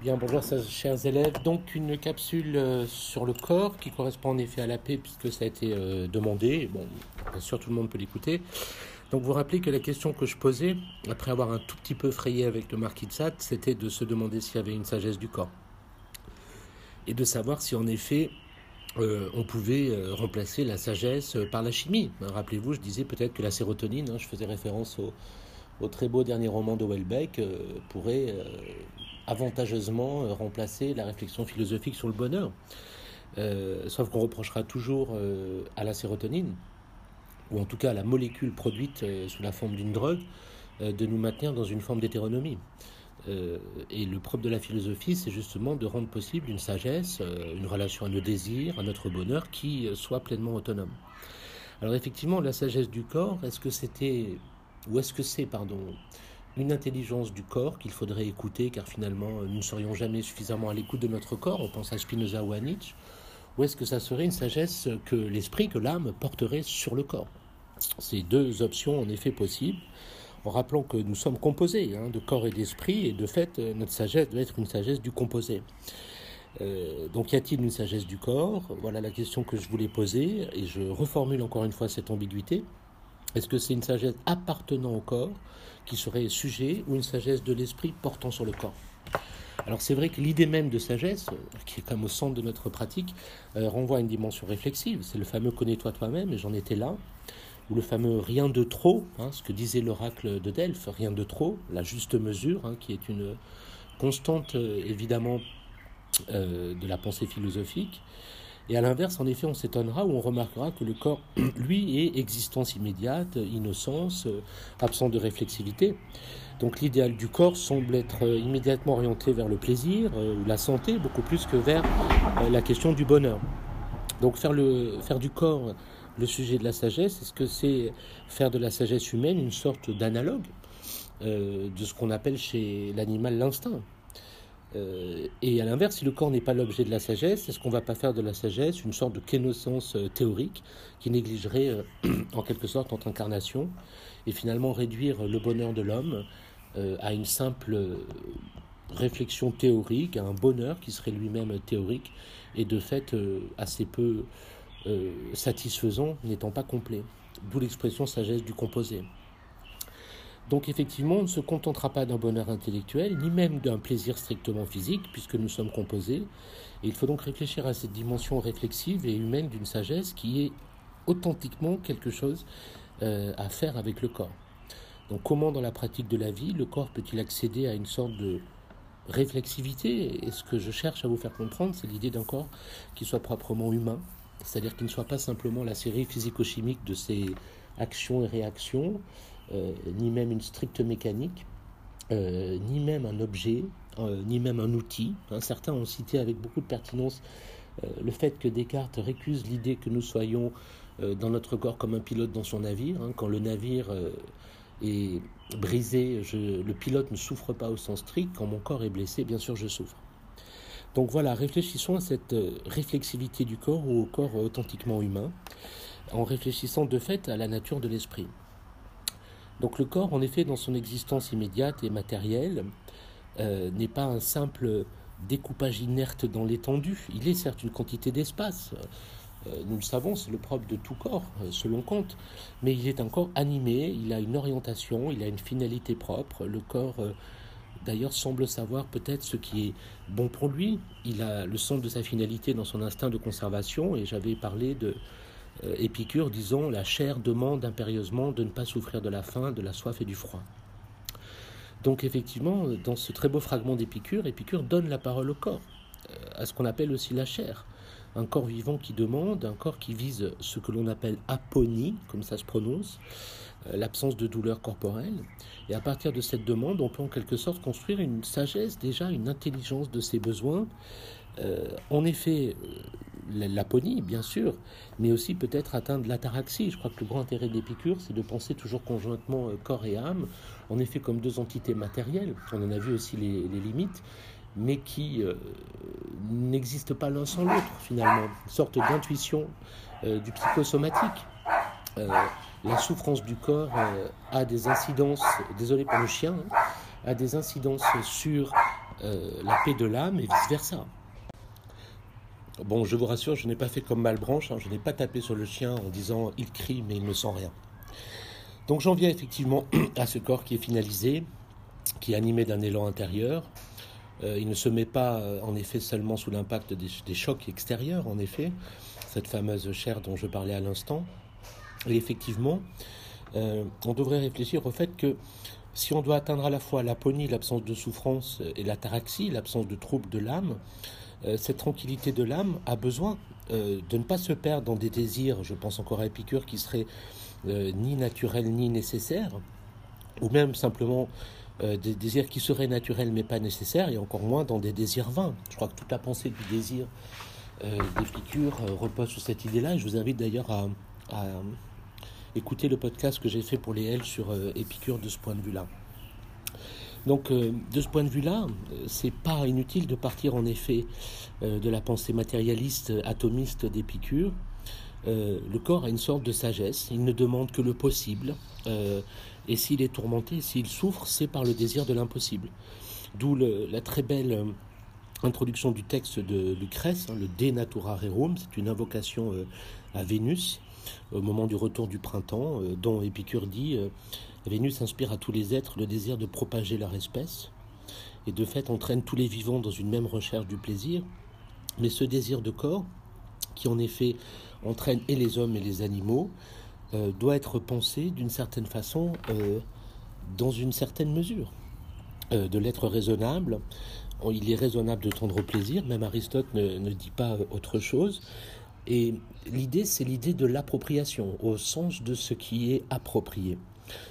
Bien, bonjour chers élèves. Donc une capsule euh, sur le corps qui correspond en effet à la paix puisque ça a été euh, demandé. Bon, bien sûr tout le monde peut l'écouter. Donc vous rappelez que la question que je posais, après avoir un tout petit peu frayé avec le marquis de Sade, c'était de se demander s'il y avait une sagesse du corps. Et de savoir si en effet euh, on pouvait remplacer la sagesse par la chimie. Rappelez-vous, je disais peut-être que la sérotonine, hein, je faisais référence au, au très beau dernier roman de Welbeck, pourrait avantageusement euh, remplacer la réflexion philosophique sur le bonheur. Euh, sauf qu'on reprochera toujours euh, à la sérotonine, ou en tout cas à la molécule produite sous la forme d'une drogue, de nous maintenir dans une forme d'hétéronomie. et le propre de la philosophie, c'est justement de rendre possible une sagesse, une relation à nos désirs, à notre bonheur, qui soit pleinement autonome. Alors effectivement, la sagesse du corps, est-ce que c'était, ou est-ce que c'est, pardon, une intelligence du corps qu'il faudrait écouter, car finalement nous ne serions jamais suffisamment à l'écoute de notre corps, on pense à Spinoza ou à Nietzsche, ou est-ce que ça serait une sagesse que l'esprit, que l'âme porterait sur le corps? Ces deux options en effet possibles, en rappelant que nous sommes composés hein, de corps et d'esprit, et de fait notre sagesse doit être une sagesse du composé. Euh, donc y a-t-il une sagesse du corps? Voilà la question que je voulais poser, et je reformule encore une fois cette ambiguïté. Est-ce que c'est une sagesse appartenant au corps qui serait sujet ou une sagesse de l'esprit portant sur le corps? Alors c'est vrai que l'idée même de sagesse, euh, qui est comme au centre de notre pratique, euh, renvoie à une dimension réflexive. C'est le fameux connais-toi toi-même, et j'en étais là, ou le fameux rien de trop, hein, ce que disait l'oracle de Delphes, rien de trop, la juste mesure, hein, qui est une constante euh, évidemment de la pensée philosophique. Et à l'inverse, en effet, on s'étonnera ou on remarquera que le corps, lui, est existence immédiate, innocence, euh, absent de réflexivité. Donc l'idéal du corps semble être euh, immédiatement orienté vers le plaisir euh, ou la santé, beaucoup plus que vers la question du bonheur. Donc faire, le, faire du corps le sujet de la sagesse, est-ce que c'est faire de la sagesse humaine une sorte d'analogue de ce qu'on appelle chez l'animal l'instinct? Euh, et à l'inverse, si le corps n'est pas l'objet de la sagesse, est-ce qu'on ne va pas faire de la sagesse une sorte de connaissance euh, théorique qui négligerait euh, en quelque sorte notre incarnation et finalement réduire le bonheur de l'homme à une simple réflexion théorique, à un bonheur qui serait lui-même théorique et de fait assez peu satisfaisant, n'étant pas complet. D'où l'expression sagesse du composé. Donc effectivement, on ne se contentera pas d'un bonheur intellectuel, ni même d'un plaisir strictement physique, puisque nous sommes composés. Et il faut donc réfléchir à cette dimension réflexive et humaine d'une sagesse qui est authentiquement quelque chose euh, à faire avec le corps. Donc comment dans la pratique de la vie, le corps peut-il accéder à une sorte de réflexivité? Et ce que je cherche à vous faire comprendre, c'est l'idée d'un corps qui soit proprement humain, c'est-à-dire qu'il ne soit pas simplement la série physico-chimique de ses actions et réactions, ni même une stricte mécanique, euh, ni même un objet, euh, ni même un outil. Hein, certains ont cité avec beaucoup de pertinence le fait que Descartes récuse l'idée que nous soyons dans notre corps comme un pilote dans son navire. Hein. quand le navire est brisé, le pilote ne souffre pas au sens strict. Quand mon corps est blessé, bien sûr, je souffre. Donc voilà, réfléchissons à cette réflexivité du corps ou au corps authentiquement humain, en réfléchissant de fait à la nature de l'esprit. Donc le corps, en effet, dans son existence immédiate et matérielle, euh, n'est pas un simple découpage inerte dans l'étendue. Il est certes une quantité d'espace. Euh, nous le savons, c'est le propre de tout corps, euh, selon Kant. Mais il est un corps animé, il a une orientation, il a une finalité propre. Le corps, d'ailleurs, semble savoir peut-être ce qui est bon pour lui. Il a le centre de sa finalité dans son instinct de conservation. Et j'avais parlé de euh, Épicure disons, la chair demande impérieusement de ne pas souffrir de la faim, de la soif et du froid. Donc effectivement, dans ce très beau fragment d'Épicure, Épicure donne la parole au corps, euh, à ce qu'on appelle aussi la chair. Un corps vivant qui demande, un corps qui vise ce que l'on appelle aponie, comme ça se prononce, euh, l'absence de douleur corporelle. Et à partir de cette demande, on peut en quelque sorte construire une sagesse, déjà une intelligence de ses besoins. en effet, l'aponie, bien sûr, mais aussi peut-être atteindre l'ataraxie. Je crois que le grand intérêt d'Épicure, c'est de penser toujours conjointement euh, corps et âme, en effet comme deux entités matérielles. On en a vu aussi les, limites, mais qui euh, n'existent pas l'un sans l'autre, finalement. Sorte d'intuition euh, du psychosomatique. la souffrance du corps a des incidences, désolé pour le chien, hein, a des incidences sur la paix de l'âme et vice-versa. Bon, je vous rassure, je n'ai pas fait comme Malbranche, hein, je n'ai pas tapé sur le chien en disant il crie mais il ne sent rien. Donc j'en viens effectivement à ce corps qui est finalisé, qui est animé d'un élan intérieur. Euh, il ne se met pas euh, en effet seulement sous l'impact des, chocs extérieurs, en effet, cette fameuse chair dont je parlais à l'instant. Et effectivement, euh, on devrait réfléchir au fait que si on doit atteindre à la fois l'aponie, l'absence de souffrance, et l'ataraxie, l'absence de trouble de l'âme, cette tranquillité de l'âme a besoin de ne pas se perdre dans des désirs, je pense encore à Épicure, qui seraient ni naturels ni nécessaires, ou même simplement euh, des désirs qui seraient naturels mais pas nécessaires, et encore moins dans des désirs vains. Je crois que toute la pensée du désir euh, d'Épicure euh, repose sur cette idée-là. Je vous invite d'ailleurs à, écouter le podcast que j'ai fait pour les L sur Épicure de ce point de vue-là. Donc, de ce point de vue-là, c'est pas inutile de partir en effet de la pensée matérialiste, atomiste d'Épicure. le corps a une sorte de sagesse, il ne demande que le possible, et s'il est tourmenté, s'il souffre, c'est par le désir de l'impossible. D'où la très belle euh, introduction du texte de Lucrèce, hein, le De Natura Rerum, c'est une invocation euh, à Vénus au moment du retour du printemps, euh, dont Épicure dit Vénus inspire à tous les êtres le désir de propager leur espèce, et de fait entraîne tous les vivants dans une même recherche du plaisir. Mais ce désir de corps, qui en effet entraîne et les hommes et les animaux, euh, doit être pensé d'une certaine façon, euh, dans une certaine mesure. Euh, de l'être raisonnable, il est raisonnable de tendre au plaisir, même Aristote ne, ne dit pas autre chose. Et l'idée, c'est l'idée de l'appropriation, au sens de ce qui est approprié.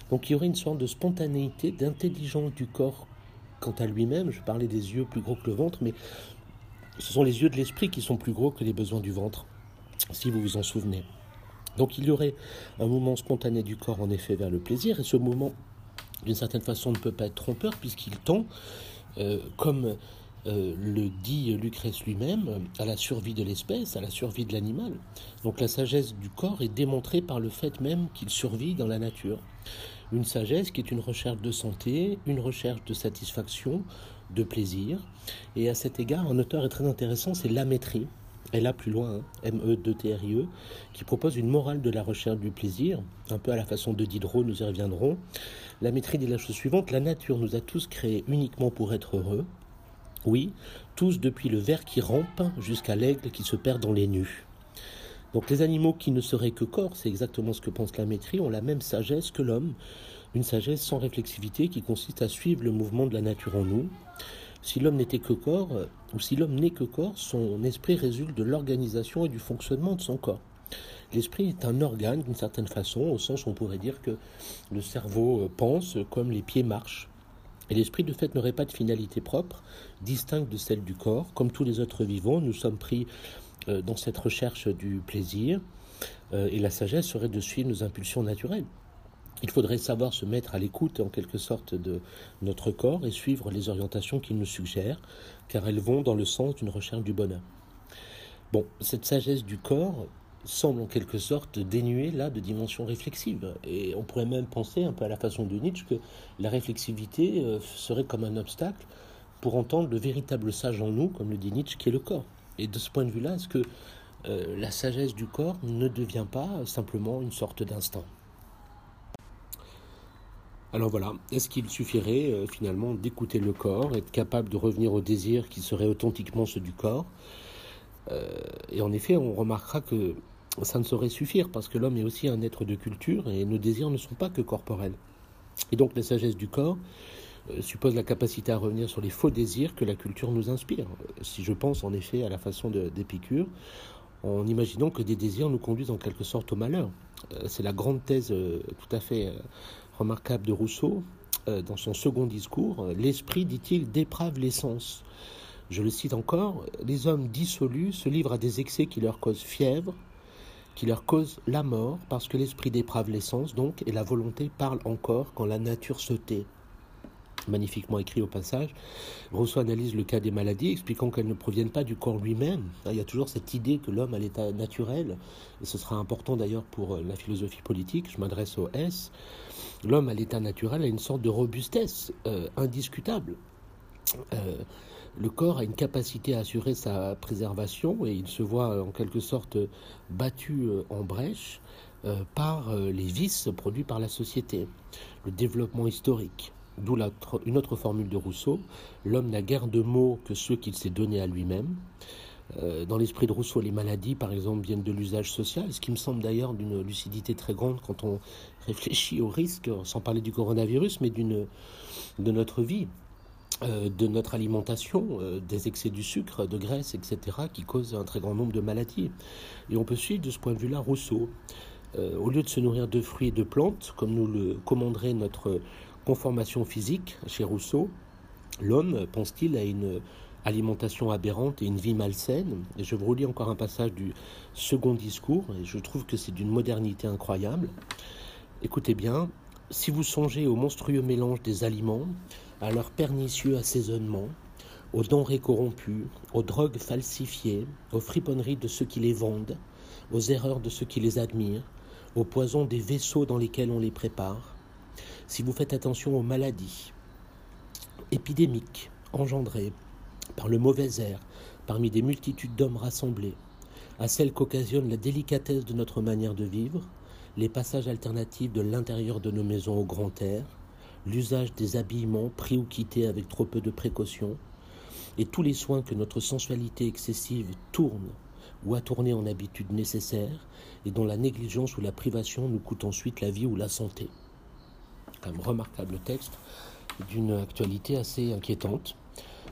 Donc il y aurait une sorte de spontanéité, d'intelligence du corps quant à lui-même. Je parlais des yeux plus gros que le ventre, mais ce sont les yeux de l'esprit qui sont plus gros que les besoins du ventre, si vous vous en souvenez. Donc il y aurait un mouvement spontané du corps en effet vers le plaisir, et ce mouvement, d'une certaine façon, ne peut pas être trompeur puisqu'il tend, euh, comme euh, le dit Lucrèce lui-même, à la survie de l'espèce, à la survie de l'animal. Donc la sagesse du corps est démontrée par le fait même qu'il survit dans la nature. Une sagesse qui est une recherche de santé, une recherche de satisfaction, de plaisir. Et à cet égard, un auteur est très intéressant, c'est Lamétrie, et là plus loin, ME2TRIE, qui propose une morale de la recherche du plaisir, un peu à la façon de Diderot, nous y reviendrons. La maîtrise est la chose suivante, la nature nous a tous créés uniquement pour être heureux. Oui, tous depuis le ver qui rampe jusqu'à l'aigle qui se perd dans les nus. Donc les animaux qui ne seraient que corps, c'est exactement ce que pense la maîtrise, ont la même sagesse que l'homme, une sagesse sans réflexivité qui consiste à suivre le mouvement de la nature en nous. Si l'homme n'était que corps, euh, ou si l'homme n'est que corps, son esprit résulte de l'organisation et du fonctionnement de son corps. L'esprit est un organe d'une certaine façon, au sens où on pourrait dire que le cerveau euh, pense comme les pieds marchent. Et l'esprit, de fait, n'aurait pas de finalité propre, distincte de celle du corps. Comme tous les autres vivants, nous sommes pris euh, dans cette recherche du plaisir, et la sagesse serait de suivre nos impulsions naturelles. Il faudrait savoir se mettre à l'écoute en quelque sorte de notre corps et suivre les orientations qu'il nous suggère, car elles vont dans le sens d'une recherche du bonheur. Bon, cette sagesse du corps semble en quelque sorte dénuée là de dimension réflexive. Et on pourrait même penser, un peu à la façon de Nietzsche, que la réflexivité euh, serait comme un obstacle pour entendre le véritable sage en nous, comme le dit Nietzsche, qui est le corps. Et de ce point de vue-là, est-ce que euh, la sagesse du corps ne devient pas simplement une sorte d'instinct? Alors voilà, est-ce qu'il suffirait euh, finalement d'écouter le corps, être capable de revenir au désir qui serait authentiquement ceux du corps? Et en effet, on remarquera que ça ne saurait suffire parce que l'homme est aussi un être de culture et nos désirs ne sont pas que corporels. Et donc la sagesse du corps euh, suppose la capacité à revenir sur les faux désirs que la culture nous inspire. Si je pense en effet à la façon d'Épicure, en imaginant que des désirs nous conduisent en quelque sorte au malheur. C'est la grande thèse tout à fait remarquable de Rousseau, euh, dans son second discours, L'esprit, dit-il, déprave l'essence. Je le cite encore, les hommes dissolus se livrent à des excès qui leur causent fièvre, qui leur causent la mort, parce que l'esprit déprave l'essence, donc, et la volonté parle encore quand la nature se tait magnifiquement écrit au passage. Rousseau analyse le cas des maladies, expliquant qu'elles ne proviennent pas du corps lui-même. Il y a toujours cette idée que l'homme a l'état naturel, et ce sera important d'ailleurs pour euh, la philosophie politique, je m'adresse au S. L'homme à l'état naturel a une sorte de robustesse euh, indiscutable. Le corps a une capacité à assurer sa préservation et il se voit en quelque sorte battu en brèche par les vices produits par la société, le développement historique. D'où une autre formule de Rousseau, l'homme n'a guère de mots que ceux qu'il s'est donnés à lui-même. Euh, dans l'esprit de Rousseau, les maladies, par exemple, viennent de l'usage social, ce qui me semble d'ailleurs d'une lucidité très grande quand on réfléchit au risque, sans parler du coronavirus, mais de notre vie, euh, de notre alimentation, euh, des excès du sucre, de graisse, etc., qui causent un très grand nombre de maladies. Et on peut suivre de ce point de vue-là Rousseau. au lieu de se nourrir de fruits et de plantes, comme nous le commanderait notre conformation physique chez Rousseau, l'homme, pense-t-il, a une alimentation aberrante et une vie malsaine. Et je vous relis encore un passage du second discours, et je trouve que c'est d'une modernité incroyable. Écoutez bien, si vous songez au monstrueux mélange des aliments, à leur pernicieux assaisonnement, aux denrées corrompues, aux drogues falsifiées, aux friponneries de ceux qui les vendent, aux erreurs de ceux qui les admirent, aux poisons des vaisseaux dans lesquels on les prépare, si vous faites attention aux maladies épidémiques engendrées par le mauvais air parmi des multitudes d'hommes rassemblés, à celles qu'occasionne la délicatesse de notre manière de vivre, les passages alternatifs de l'intérieur de nos maisons au grand air, l'usage des habillements pris ou quittés avec trop peu de précaution, et tous les soins que notre sensualité excessive tourne ou a tourné en habitude nécessaire, et dont la négligence ou la privation nous coûte ensuite la vie ou la santé. Un remarquable texte d'une actualité assez inquiétante.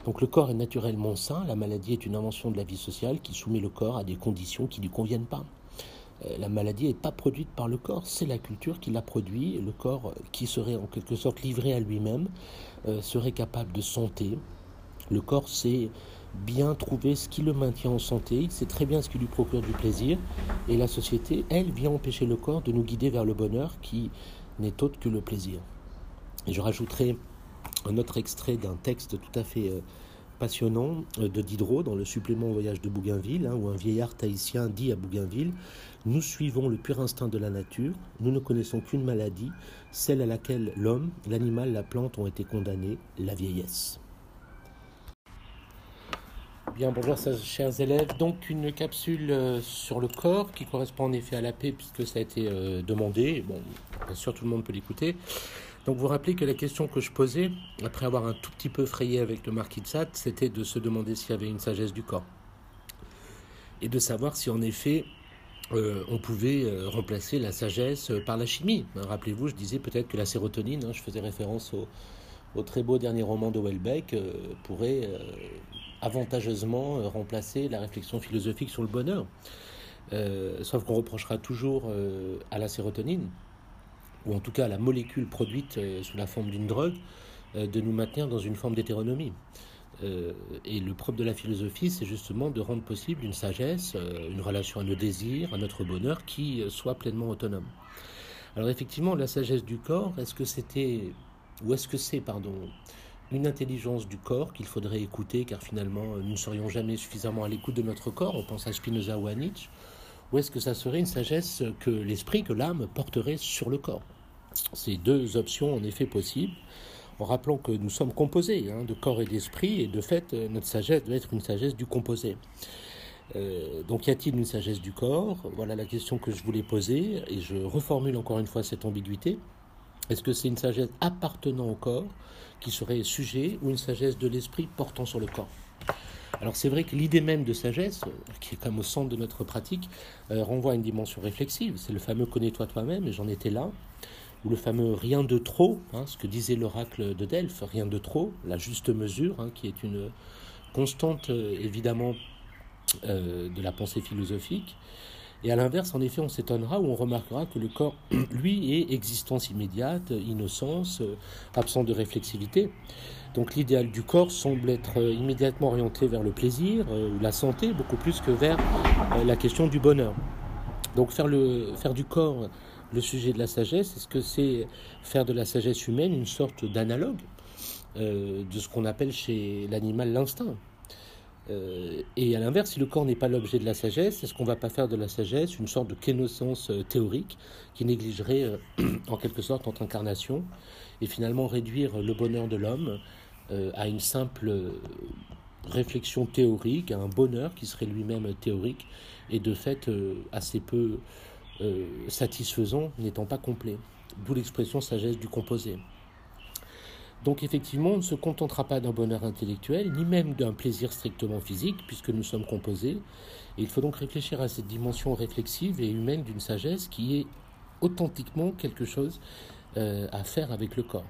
Donc le corps est naturellement sain, la maladie est une invention de la vie sociale qui soumet le corps à des conditions qui ne lui conviennent pas. Euh, la maladie n'est pas produite par le corps, c'est la culture qui l'a produit. Le corps, euh, qui serait en quelque sorte livré à lui-même, euh, serait capable de santé. Le corps sait bien trouver ce qui le maintient en santé, il sait très bien ce qui lui procure du plaisir. Et la société, elle, vient empêcher le corps de nous guider vers le bonheur qui n'est autre que le plaisir. Et je rajouterai un autre extrait d'un texte tout à fait passionnant de Diderot dans le supplément Voyage de Bougainville, hein, où un vieillard tahitien dit à Bougainville Nous suivons le pur instinct de la nature, nous ne connaissons qu'une maladie, celle à laquelle l'homme, l'animal, la plante ont été condamnés, la vieillesse. Bien, bonjour chers élèves. Donc une capsule euh, sur le corps qui correspond en effet à la paix puisque ça a été demandé. Bon, bien sûr tout le monde peut l'écouter. Donc vous rappelez que la question que je posais, après avoir un tout petit peu frayé avec le marquis de Sade, c'était de se demander s'il y avait une sagesse du corps. Et de savoir si en effet euh, on pouvait euh, remplacer la sagesse par la chimie. Hein, rappelez-vous, je disais peut-être que la sérotonine, hein, je faisais référence au, très beau dernier roman de Welbeck, euh, pourrait avantageusement remplacer la réflexion philosophique sur le bonheur. sauf qu'on reprochera toujours à la sérotonine ou en tout cas la molécule produite euh, sous la forme d'une drogue, euh, de nous maintenir dans une forme d'hétéronomie. Euh, et le propre de la philosophie, c'est justement de rendre possible une sagesse, une relation à nos désirs, à notre bonheur, qui soit pleinement autonome. Alors effectivement, la sagesse du corps, est-ce que c'était, ou est-ce que c'est, pardon, une intelligence du corps qu'il faudrait écouter, car finalement, nous ne serions jamais suffisamment à l'écoute de notre corps, on pense à Spinoza ou à Nietzsche, ou est-ce que ça serait une sagesse que l'esprit, que l'âme porterait sur le corps? Ces deux options en effet possibles, en rappelant que nous sommes composés hein, de corps et d'esprit, et de fait, euh, notre sagesse doit être une sagesse du composé. Euh, donc y a-t-il une sagesse du corps? Voilà la question que je voulais poser, et je reformule encore une fois cette ambiguïté. Est-ce que c'est une sagesse appartenant au corps qui serait sujet, ou une sagesse de l'esprit portant sur le corps? Alors c'est vrai que l'idée même de sagesse, qui est comme au centre de notre pratique, euh, renvoie à une dimension réflexive. C'est le fameux connais-toi toi-même, et j'en étais là ou le fameux rien de trop, hein, ce que disait l'oracle de Delphes, rien de trop, la juste mesure, hein, qui est une constante euh, évidemment euh, de la pensée philosophique. Et à l'inverse, en effet, on s'étonnera ou on remarquera que le corps, lui, est existence immédiate, innocence, euh, absence de réflexivité. Donc l'idéal du corps semble être immédiatement orienté vers le plaisir ou la santé, beaucoup plus que vers la question du bonheur. Donc faire, le, faire du corps le sujet de la sagesse, est-ce que c'est faire de la sagesse humaine une sorte d'analogue euh, de ce qu'on appelle chez l'animal l'instinct? Euh, Et à l'inverse, si le corps n'est pas l'objet de la sagesse, est-ce qu'on ne va pas faire de la sagesse une sorte de connaissance euh, théorique qui négligerait en quelque sorte notre incarnation et finalement réduire le bonheur de l'homme à une simple réflexion théorique, à un bonheur qui serait lui-même théorique et de fait assez peu satisfaisant, n'étant pas complet. D'où l'expression sagesse du composé. Donc effectivement, on ne se contentera pas d'un bonheur intellectuel, ni même d'un plaisir strictement physique, puisque nous sommes composés. Et il faut donc réfléchir à cette dimension réflexive et humaine d'une sagesse qui est authentiquement quelque chose euh, à faire avec le corps.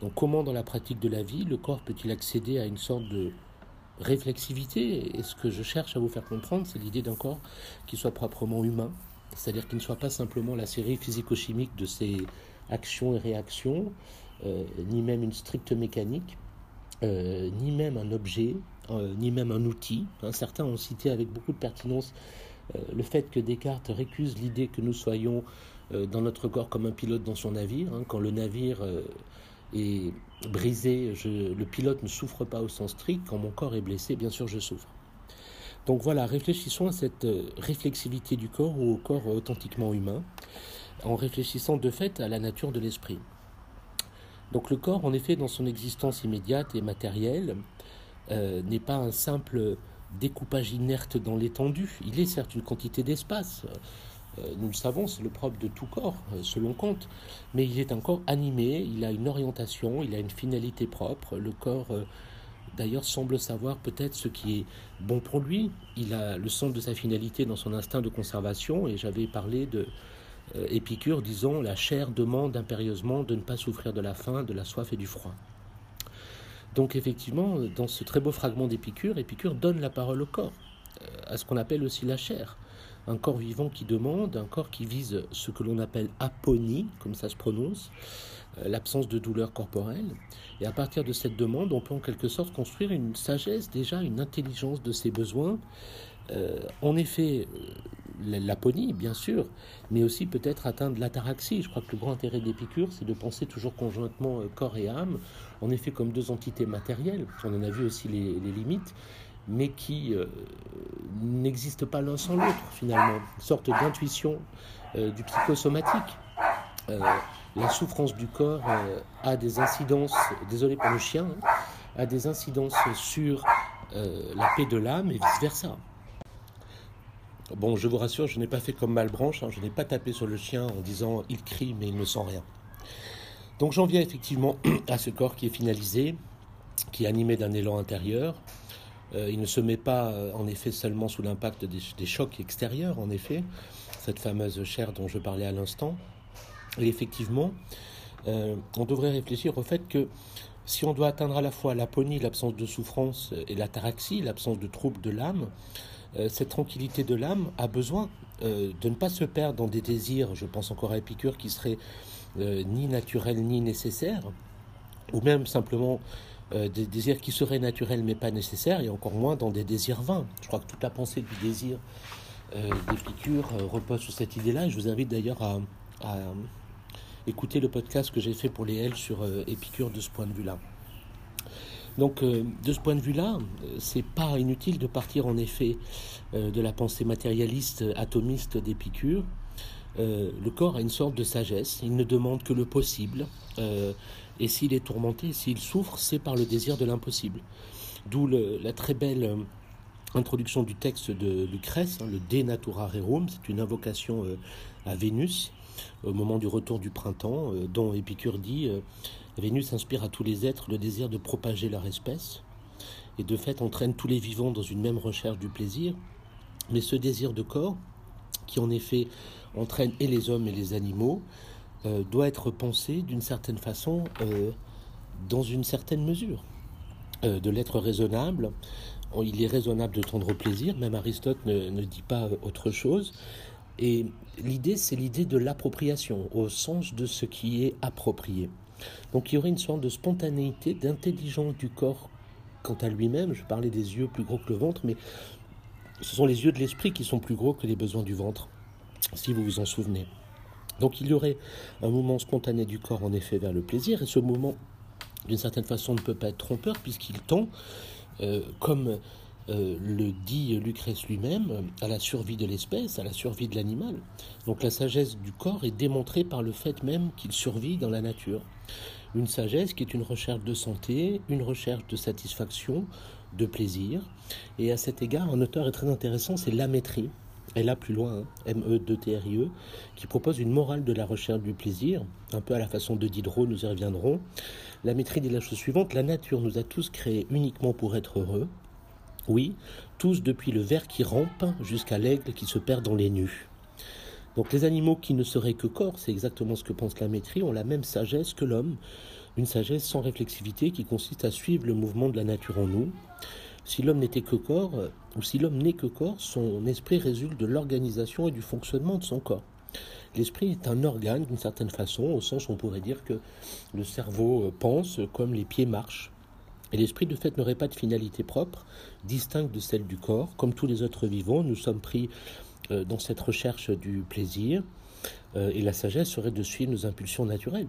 Donc comment dans la pratique de la vie, le corps peut-il accéder à une sorte de réflexivité? Et ce que je cherche à vous faire comprendre, c'est l'idée d'un corps qui soit proprement humain, c'est-à-dire qu'il ne soit pas simplement la série physico-chimique de ses actions et réactions, euh, ni même une stricte mécanique, euh, ni même un objet, euh, ni même un outil. Hein, certains ont cité avec beaucoup de pertinence le fait que Descartes récuse l'idée que nous soyons dans notre corps comme un pilote dans son navire. Hein. quand le navire est brisé, le pilote ne souffre pas au sens strict. Quand mon corps est blessé, bien sûr, je souffre. Donc voilà, réfléchissons à cette réflexivité du corps ou au corps authentiquement humain, en réfléchissant de fait à la nature de l'esprit. Donc le corps, en effet, dans son existence immédiate et matérielle, euh, n'est pas un simple découpage inerte dans l'étendue. Il est certes une quantité d'espace. Euh, nous le savons, c'est le propre de tout corps, euh, selon Comte. Mais il est un corps animé, il a une orientation, il a une finalité propre. Le corps, d'ailleurs, semble savoir peut-être ce qui est bon pour lui. Il a le centre de sa finalité dans son instinct de conservation. Et j'avais parlé de euh, Épicure disons la chair demande impérieusement de ne pas souffrir de la faim, de la soif et du froid. Donc effectivement, dans ce très beau fragment d'Épicure, Épicure donne la parole au corps, euh, à ce qu'on appelle aussi la chair. Un corps vivant qui demande, un corps qui vise ce que l'on appelle aponie, comme ça se prononce, l'absence de douleur corporelle. Et à partir de cette demande, on peut en quelque sorte construire une sagesse, déjà une intelligence de ses besoins. en effet, l'aponie, bien sûr, mais aussi peut-être atteindre l'ataraxie. Je crois que le grand intérêt d'Épicure, c'est de penser toujours conjointement euh, corps et âme, en effet comme deux entités matérielles. On en a vu aussi les, limites, mais qui euh, n'existent pas l'un sans l'autre, finalement. Une sorte d'intuition euh, du psychosomatique. La souffrance du corps a des incidences, désolé pour le chien, hein, a des incidences sur la paix de l'âme et vice-versa. Bon, je vous rassure, je n'ai pas fait comme Malbranche, hein, je n'ai pas tapé sur le chien en disant il crie mais il ne sent rien. Donc j'en viens effectivement à ce corps qui est finalisé, qui est animé d'un élan intérieur. Euh, il ne se met pas euh, en effet seulement sous l'impact des, chocs extérieurs, en effet, cette fameuse chair dont je parlais à l'instant. Et effectivement, euh, on devrait réfléchir au fait que si on doit atteindre à la fois l'aponie, l'absence de souffrance, et l'ataraxie, l'absence de trouble de l'âme, euh, cette tranquillité de l'âme a besoin euh, de ne pas se perdre dans des désirs, je pense encore à Épicure, qui seraient euh, ni naturels ni nécessaires, ou même simplement des désirs qui seraient naturels mais pas nécessaires, et encore moins dans des désirs vains. Je crois que toute la pensée du désir d'Épicure repose sur cette idée-là, je vous invite d'ailleurs à, écouter le podcast que j'ai fait pour les L sur Épicure de ce point de vue-là. Donc, euh, de ce point de vue-là, euh, c'est pas inutile de partir en effet euh, de la pensée matérialiste atomiste d'Épicure. le corps a une sorte de sagesse, il ne demande que le possible, et s'il est tourmenté, s'il souffre, c'est par le désir de l'impossible. D'où la très belle introduction du texte de Lucrèce, hein, le De Natura Rerum, c'est une invocation à Vénus au moment du retour du printemps, dont Épicure dit Vénus inspire à tous les êtres le désir de propager leur espèce, et de fait entraîne tous les vivants dans une même recherche du plaisir. Mais ce désir de corps, qui en effet entraîne et les hommes et les animaux, euh, doit être pensé d'une certaine façon, euh, dans une certaine mesure. Euh, de l'être raisonnable, il est raisonnable de tendre au plaisir, même Aristote ne, ne dit pas autre chose. Et l'idée, c'est l'idée de l'appropriation, au sens de ce qui est approprié. Donc il y aurait une sorte de spontanéité, d'intelligence du corps quant à lui-même. Je parlais des yeux plus gros que le ventre, mais ce sont les yeux de l'esprit qui sont plus gros que les besoins du ventre, si vous vous en souvenez. Donc il y aurait un mouvement spontané du corps en effet vers le plaisir, et ce mouvement, d'une certaine façon, ne peut pas être trompeur puisqu'il tend, euh, comme euh, le dit Lucrèce lui-même, à la survie de l'espèce, à la survie de l'animal. Donc la sagesse du corps est démontrée par le fait même qu'il survit dans la nature. Une sagesse qui est une recherche de santé, une recherche de satisfaction, de plaisir. Et à cet égard, un auteur est très intéressant, c'est Lamétrie. Et là, plus loin, hein, M-E-D-T-R-I-E, qui propose une morale de la recherche du plaisir, un peu à la façon de Diderot, nous y reviendrons. La maîtrise dit la chose suivante, la nature nous a tous créés uniquement pour être heureux. Oui, tous depuis le ver qui rampe jusqu'à l'aigle qui se perd dans les nus. Donc les animaux qui ne seraient que corps, c'est exactement ce que pense la maîtrise, ont la même sagesse que l'homme, une sagesse sans réflexivité qui consiste à suivre le mouvement de la nature en nous, si l'homme n'était que corps, ou si l'homme n'est que corps, son esprit résulte de l'organisation et du fonctionnement de son corps. L'esprit est un organe d'une certaine façon, au sens où on pourrait dire que le cerveau pense comme les pieds marchent. Et l'esprit, de fait, n'aurait pas de finalité propre, distincte de celle du corps. Comme tous les autres vivants, nous sommes pris euh, dans cette recherche du plaisir, euh, et la sagesse serait de suivre nos impulsions naturelles.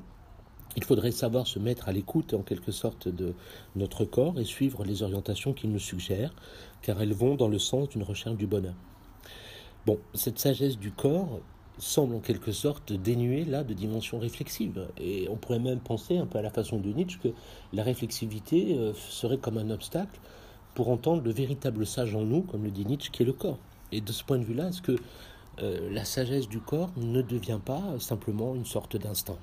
Il faudrait savoir se mettre à l'écoute en quelque sorte de notre corps et suivre les orientations qu'il nous suggère, car elles vont dans le sens d'une recherche du bonheur. Bon, cette sagesse du corps semble en quelque sorte dénuée là de dimension réflexive. Et on pourrait même penser, un peu à la façon de Nietzsche, que la réflexivité euh, serait comme un obstacle pour entendre le véritable sage en nous, comme le dit Nietzsche, qui est le corps. Et de ce point de vue-là, est-ce que euh, la sagesse du corps ne devient pas simplement une sorte d'instinct?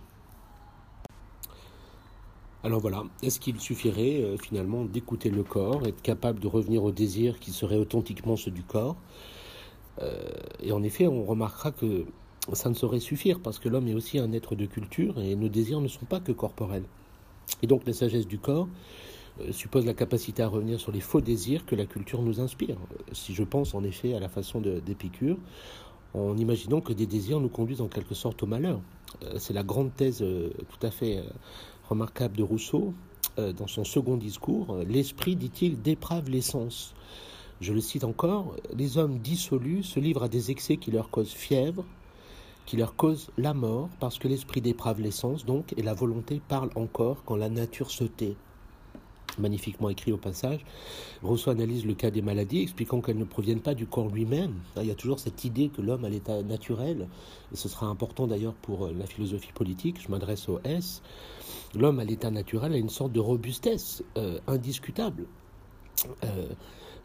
Alors voilà, est-ce qu'il suffirait euh, finalement d'écouter le corps, être capable de revenir au désir qui serait authentiquement ceux du corps? Et en effet, on remarquera que ça ne saurait suffire parce que l'homme est aussi un être de culture et nos désirs ne sont pas que corporels. Et donc la sagesse du corps euh, suppose la capacité à revenir sur les faux désirs que la culture nous inspire. Si je pense en effet à la façon d'Épicure, en imaginant que des désirs nous conduisent en quelque sorte au malheur. C'est la grande thèse tout à fait remarquable de Rousseau, euh, dans son second discours, L'esprit, dit-il, déprave l'essence. Je le cite encore, les hommes dissolus se livrent à des excès qui leur causent fièvre, qui leur causent la mort, parce que l'esprit déprave l'essence, donc, et la volonté parle encore quand la nature se tait magnifiquement écrit au passage. Rousseau analyse le cas des maladies, expliquant qu'elles ne proviennent pas du corps lui-même. Il y a toujours cette idée que l'homme a l'état naturel, et ce sera important d'ailleurs pour euh, la philosophie politique, je m'adresse au S. L'homme à l'état naturel a une sorte de robustesse euh, indiscutable. Euh,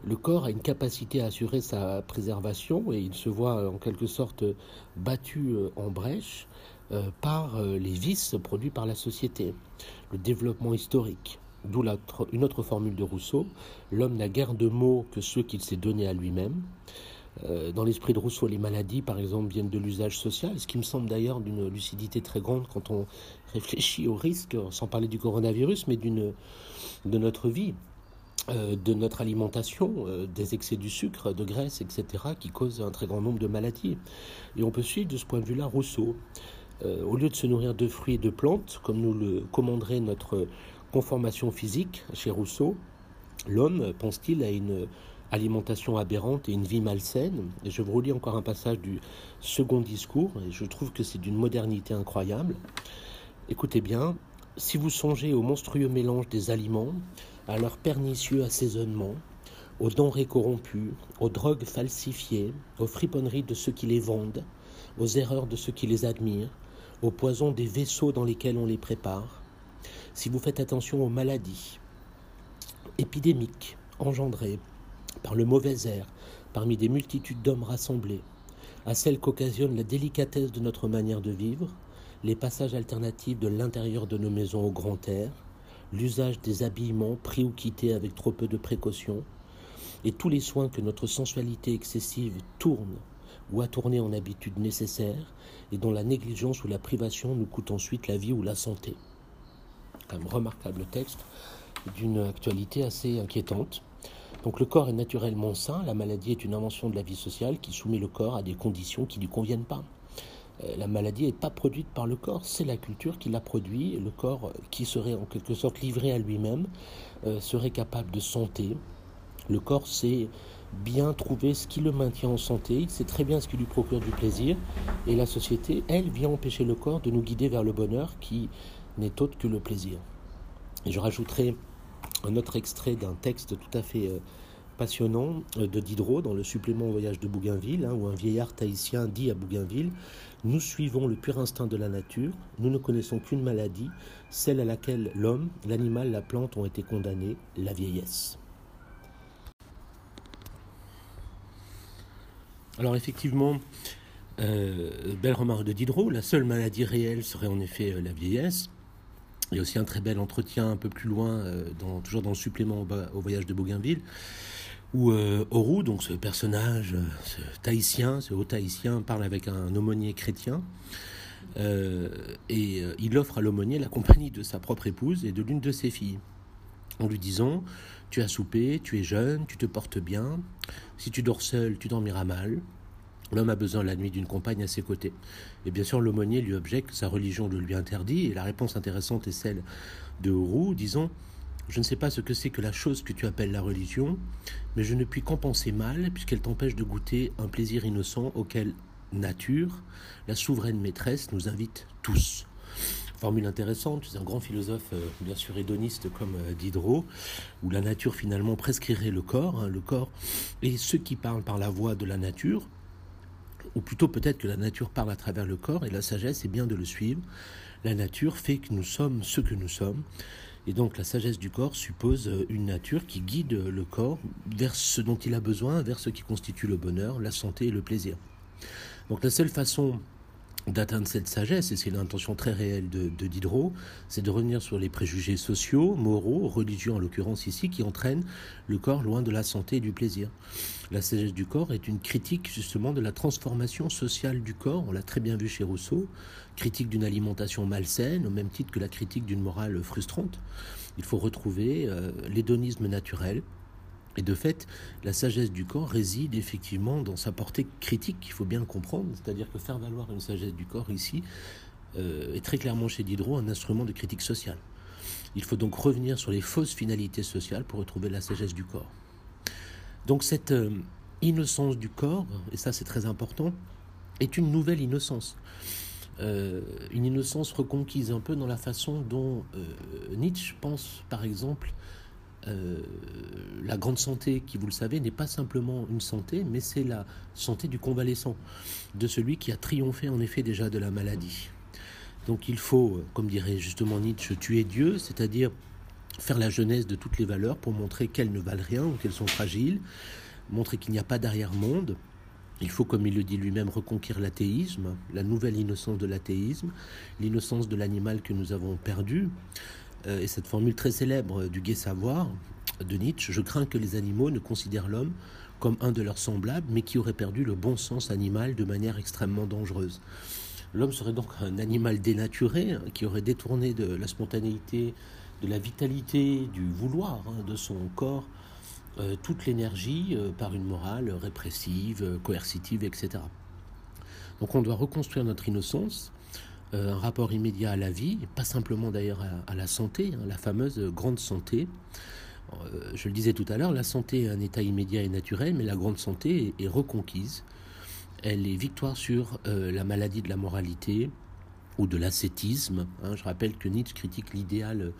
le corps a une capacité à assurer sa préservation et il se voit en quelque sorte battu en brèche par les vices produits par la société, le développement historique. D'où une autre formule de Rousseau, l'homme n'a guère de mots que ceux qu'il s'est donnés à lui-même. Euh, dans l'esprit de Rousseau, les maladies, par exemple, viennent de l'usage social, ce qui me semble d'ailleurs d'une lucidité très grande quand on réfléchit au risque, sans parler du coronavirus, mais de notre vie, euh, de notre alimentation, euh, des excès du sucre, de graisse, etc., qui causent un très grand nombre de maladies. Et on peut suivre de ce point de vue-là Rousseau. au lieu de se nourrir de fruits et de plantes, comme nous le commanderait notre conformation physique chez Rousseau, l'homme, pense-t-il, a une alimentation aberrante et une vie malsaine. Et je vous relis encore un passage du second discours, et je trouve que c'est d'une modernité incroyable. Écoutez bien, si vous songez au monstrueux mélange des aliments, à leur pernicieux assaisonnement, aux denrées corrompues, aux drogues falsifiées, aux friponneries de ceux qui les vendent, aux erreurs de ceux qui les admirent, aux poisons des vaisseaux dans lesquels on les prépare, si vous faites attention aux maladies épidémiques engendrées par le mauvais air parmi des multitudes d'hommes rassemblés, à celles qu'occasionne la délicatesse de notre manière de vivre, les passages alternatifs de l'intérieur de nos maisons au grand air, l'usage des habillements pris ou quittés avec trop peu de précaution, et tous les soins que notre sensualité excessive tourne ou a tourné en habitude nécessaire, et dont la négligence ou la privation nous coûte ensuite la vie ou la santé un remarquable texte d'une actualité assez inquiétante. Donc le corps est naturellement sain, la maladie est une invention de la vie sociale qui soumet le corps à des conditions qui ne lui conviennent pas. Euh, la maladie n'est pas produite par le corps, c'est la culture qui l'a produit. Le corps qui serait en quelque sorte livré à lui-même euh, serait capable de santé. Le corps sait bien trouver ce qui le maintient en santé, il sait très bien ce qui lui procure du plaisir. Et la société, elle, vient empêcher le corps de nous guider vers le bonheur qui n'est autre que le plaisir. Je rajouterai un autre extrait d'un texte tout à fait euh, passionnant de Diderot dans le supplément au voyage de Bougainville, hein, où un vieillard tahitien dit à Bougainville Nous suivons le pur instinct de la nature, nous ne connaissons qu'une maladie, celle à laquelle l'homme, l'animal, la plante ont été condamnés, la vieillesse. Alors effectivement, euh, belle remarque de Diderot, la seule maladie réelle serait en effet euh, la vieillesse. Il y a aussi un très bel entretien un peu plus loin, euh, toujours dans le supplément au, voyage de Bougainville, où euh, donc ce personnage, ce tahitien, ce haut tahitien, parle avec un aumônier chrétien. et il offre à l'aumônier la compagnie de sa propre épouse et de l'une de ses filles, en lui disant Tu as soupé, tu es jeune, tu te portes bien, si tu dors seul, tu dormiras mal, L'homme a besoin la nuit d'une compagne à ses côtés. Et bien sûr, l'aumônier lui objecte que sa religion le lui interdit, et la réponse intéressante est celle de Roux, disant Je ne sais pas ce que c'est que la chose que tu appelles la religion, mais je ne puis qu'en penser mal, puisqu'elle t'empêche de goûter un plaisir innocent auquel nature, la souveraine maîtresse, nous invite tous. Formule intéressante, c'est un grand philosophe, euh, bien sûr hédoniste comme euh, Diderot, où la nature finalement prescrirait le corps, hein, le corps, et ceux qui parlent par la voix de la nature, ou plutôt peut-être que la nature parle à travers le corps, et la sagesse est bien de le suivre. La nature fait que nous sommes ce que nous sommes, et donc la sagesse du corps suppose euh, une nature qui guide le corps vers ce dont il a besoin, vers ce qui constitue le bonheur, la santé et le plaisir. Donc la seule façon d'atteindre cette sagesse, et c'est l'intention très réelle de, Diderot, c'est de revenir sur les préjugés sociaux, moraux, religieux en l'occurrence ici, qui entraînent le corps loin de la santé et du plaisir. La sagesse du corps est une critique justement de la transformation sociale du corps, on l'a très bien vu chez Rousseau, critique d'une alimentation malsaine, au même titre que la critique d'une morale frustrante. Il faut retrouver euh, l'hédonisme naturel, et de fait, la sagesse du corps réside effectivement dans sa portée critique, il faut bien le comprendre, c'est-à-dire que faire valoir une sagesse du corps ici euh, est très clairement chez Diderot un instrument de critique sociale. Il faut donc revenir sur les fausses finalités sociales pour retrouver la sagesse du corps. Donc cette euh, innocence du corps, et ça c'est très important, est une nouvelle innocence. Euh, une innocence reconquise un peu dans la façon dont Nietzsche pense par exemple euh, la grande santé, qui vous le savez, n'est pas simplement une santé, mais c'est la santé du convalescent, de celui qui a triomphé en effet déjà de la maladie. Donc il faut, comme dirait justement Nietzsche, tuer Dieu, c'est-à-dire faire la jeunesse de toutes les valeurs pour montrer qu'elles ne valent rien ou qu'elles sont fragiles, montrer qu'il n'y a pas d'arrière-monde. Il faut, comme il le dit lui-même, reconquérir l'athéisme, la nouvelle innocence de l'athéisme, l'innocence de l'animal que nous avons perdu. Euh, et cette formule très célèbre du gai savoir de Nietzsche, je crains que les animaux ne considèrent l'homme comme un de leurs semblables, mais qui aurait perdu le bon sens animal de manière extrêmement dangereuse. L'homme serait donc un animal dénaturé, hein, qui aurait détourné de la spontanéité, de la vitalité, du vouloir hein, de son corps, euh, toute l'énergie euh, par une morale répressive, coercitive, etc. Donc on doit reconstruire notre innocence, euh, un rapport immédiat à la vie, pas simplement d'ailleurs à, la santé, hein, la fameuse grande santé. Euh, je le disais tout à l'heure, la santé est un état immédiat et naturel, mais la grande santé est, reconquise. Elle est victoire sur euh, la maladie de la moralité ou de l'ascétisme. Hein. Je rappelle que Nietzsche critique l'idéal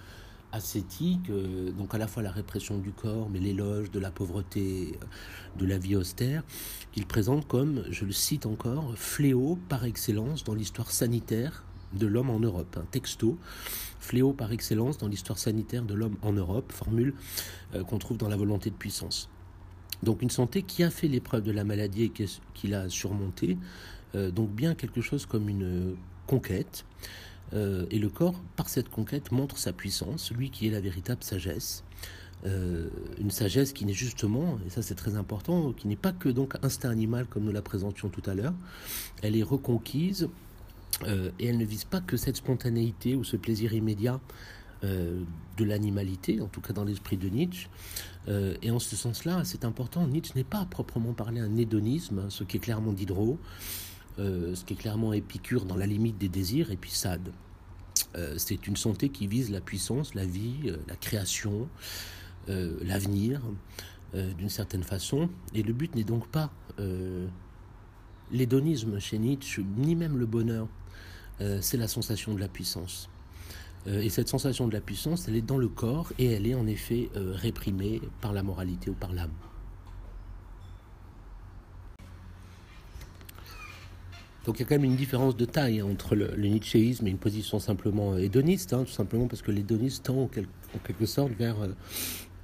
ascétique, donc à la fois la répression du corps, mais l'éloge de la pauvreté, de la vie austère, qu'il présente comme, je le cite encore, fléau par excellence dans l'histoire sanitaire de l'homme en Europe. Un texto, fléau par excellence dans l'histoire sanitaire de l'homme en Europe, formule euh, qu'on trouve dans la volonté de puissance. Donc une santé qui a fait l'épreuve de la maladie et qui l'a surmontée, euh, donc bien quelque chose comme une conquête. Euh, et le corps, par cette conquête, montre sa puissance, lui qui est la véritable sagesse. Euh, une sagesse qui n'est justement, et ça c'est très important, qui n'est pas que donc instinct animal comme nous la présentions tout à l'heure, elle est reconquise euh, et elle ne vise pas que cette spontanéité ou ce plaisir immédiat de l'animalité, en tout cas dans l'esprit de Nietzsche. et en ce sens-là, c'est important, Nietzsche n'est pas à proprement parler un hédonisme, ce qui est clairement Diderot, euh, ce qui est clairement Épicure dans la limite des désirs, et puis Sade. Euh, c'est une santé qui vise la puissance, la vie, euh, la création, l'avenir, d'une certaine façon. Et le but n'est donc pas l'hédonisme chez Nietzsche, ni même le bonheur. c'est la sensation de la puissance. et cette sensation de la puissance, elle est dans le corps et elle est en effet réprimée par la moralité ou par l'âme. Donc il y a quand même une différence de taille entre le, nietzschéisme et une position simplement hédoniste, hein, tout simplement parce que l'hédoniste tend en, quelque sorte vers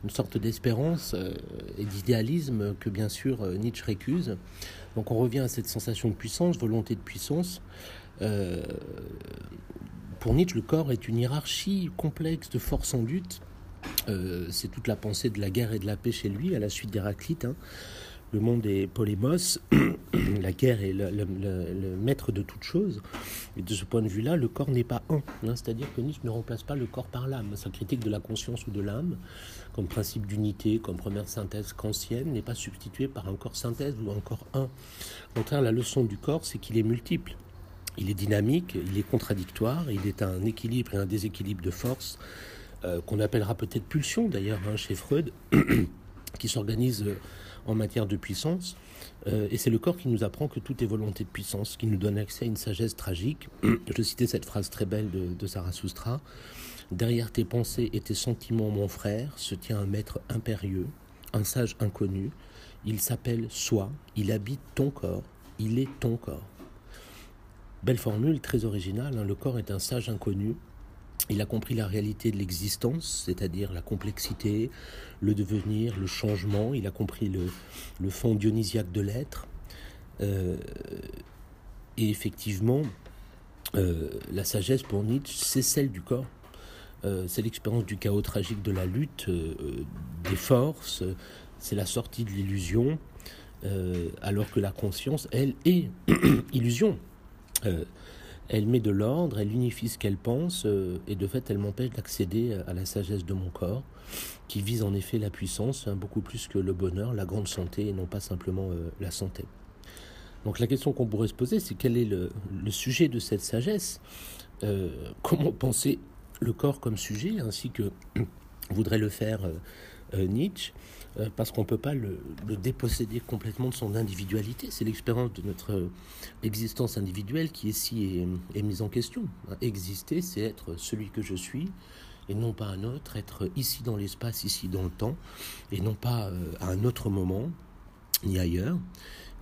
une sorte d'espérance et d'idéalisme que bien sûr Nietzsche récuse. Donc on revient à cette sensation de puissance, volonté de puissance. pour Nietzsche, le corps est une hiérarchie complexe de forces en lutte euh, c'est toute la pensée de la guerre et de la paix chez lui, à la suite d'Héraclite. Hein. Le monde est polémos, la guerre est le, maître de toute chose. Et de ce point de vue-là, le corps n'est pas un. Hein. C'est-à-dire que Nietzsche ne remplace pas le corps par l'âme. Sa critique de la conscience ou de l'âme, comme principe d'unité, comme première synthèse kantienne, n'est pas substituée par un corps synthèse ou un corps un. Au contraire, la leçon du corps, c'est qu'il est multiple. Il est dynamique, il est contradictoire, il est un équilibre et un déséquilibre de force euh, qu'on appellera peut-être pulsion d'ailleurs hein, chez Freud, qui s'organise euh, en matière de puissance. Euh, et c'est le corps qui nous apprend que tout est volonté de puissance, qui nous donne accès à une sagesse tragique. Je citais cette phrase très belle de, de Zarathustra. Derrière tes pensées et tes sentiments, mon frère, se tient un maître impérieux, un sage inconnu. Il s'appelle soi, il habite ton corps, il est ton corps. Belle formule, très originale. Hein. Le corps est un sage inconnu il a compris la réalité de l'existence, c'est-à-dire la complexité, le devenir, le changement. Il a compris le, fond dionysiaque de l'être. Euh, et effectivement, euh, la sagesse pour Nietzsche, c'est celle du corps. Euh, c'est l'expérience du chaos tragique de la lutte, des forces, c'est la sortie de l'illusion, alors que la conscience, elle, est illusion elle met de l'ordre, elle unifie ce qu'elle pense, euh, et de fait, elle m'empêche d'accéder à la sagesse de mon corps, qui vise en effet la puissance, hein, beaucoup plus que le bonheur, la grande santé, et non pas simplement euh, la santé. Donc la question qu'on pourrait se poser, c'est quel est le, sujet de cette sagesse? Euh, Comment penser le corps comme sujet, ainsi que voudrait le faire Nietzsche euh, parce qu'on ne peut pas le, déposséder complètement de son individualité. C'est l'expérience de notre euh, existence individuelle qui ici est, mise en question. Exister, c'est être celui que je suis et non pas un autre, être ici dans l'espace, ici dans le temps, et non pas euh, à un autre moment, ni ailleurs.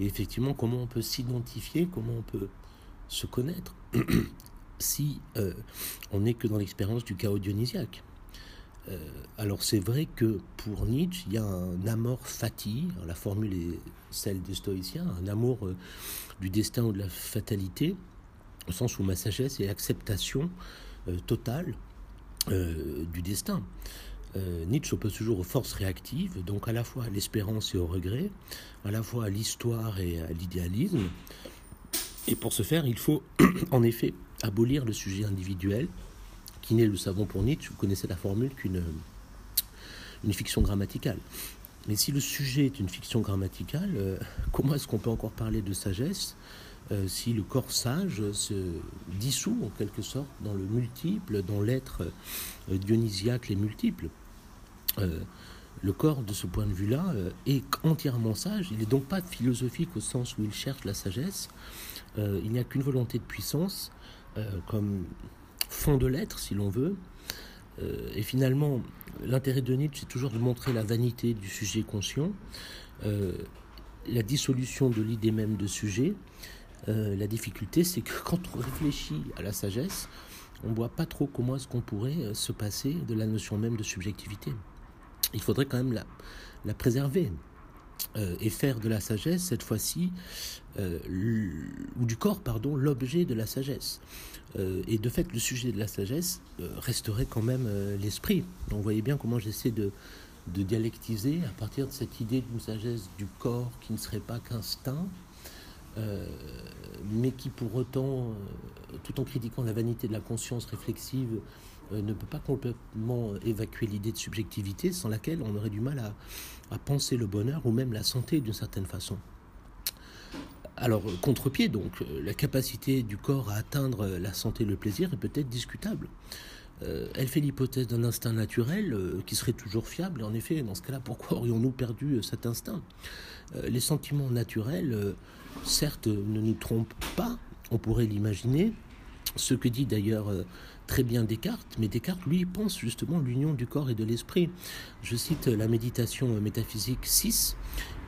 Et effectivement, comment on peut s'identifier, comment on peut se connaître si on n'est que dans l'expérience du chaos dionysiaque. Euh, alors c'est vrai que pour Nietzsche, il y a un amour fati, la formule est celle des stoïciens, un amour euh, du destin ou de la fatalité, au sens où ma sagesse est l'acceptation euh, totale du destin. Nietzsche s'oppose toujours aux forces réactives, donc à la fois à l'espérance et au regret, à la fois à l'histoire et à l'idéalisme. Et pour ce faire, il faut en effet abolir le sujet individuel, le savons pour Nietzsche, vous connaissez la formule, qu'une une fiction grammaticale. Mais si le sujet est une fiction grammaticale, euh, comment est-ce qu'on peut encore parler de sagesse euh, si le corps sage se dissout en quelque sorte dans le multiple, dans l'être euh, dionysiaque les multiples Le corps, de ce point de vue-là, est entièrement sage. Il n'est donc pas philosophique au sens où il cherche la sagesse. il n'y a qu'une volonté de puissance, comme fond de l'être, si l'on veut. Euh, et finalement, l'intérêt de Nietzsche, c'est toujours de montrer la vanité du sujet conscient, euh, la dissolution de l'idée même de sujet. Euh, la difficulté, c'est que quand on réfléchit à la sagesse, on ne voit pas trop comment est-ce qu'on pourrait se passer de la notion même de subjectivité. Il faudrait quand même la, la préserver. Et faire de la sagesse, cette fois-ci, ou du corps, pardon, l'objet de la sagesse. Euh, et de fait, le sujet de la sagesse euh, resterait quand même euh, l'esprit. Donc, vous voyez bien comment j'essaie de, de, dialectiser à partir de cette idée d'une sagesse du corps qui ne serait pas qu'instinct, mais qui pour autant, tout en critiquant la vanité de la conscience réflexive, ne peut pas complètement évacuer l'idée de subjectivité sans laquelle on aurait du mal à, penser le bonheur ou même la santé d'une certaine façon. Alors, contre-pied, donc, euh, la capacité du corps à atteindre la santé et le plaisir est peut-être discutable. Euh, elle fait l'hypothèse d'un instinct naturel euh, qui serait toujours fiable. Et en effet, dans ce cas-là, pourquoi aurions-nous perdu cet instinct? Les sentiments naturels, certes, ne nous trompent pas, on pourrait l'imaginer. Ce que dit d'ailleurs très bien Descartes, mais Descartes, lui, pense justement l'union du corps et de l'esprit. Je cite la méditation métaphysique 6.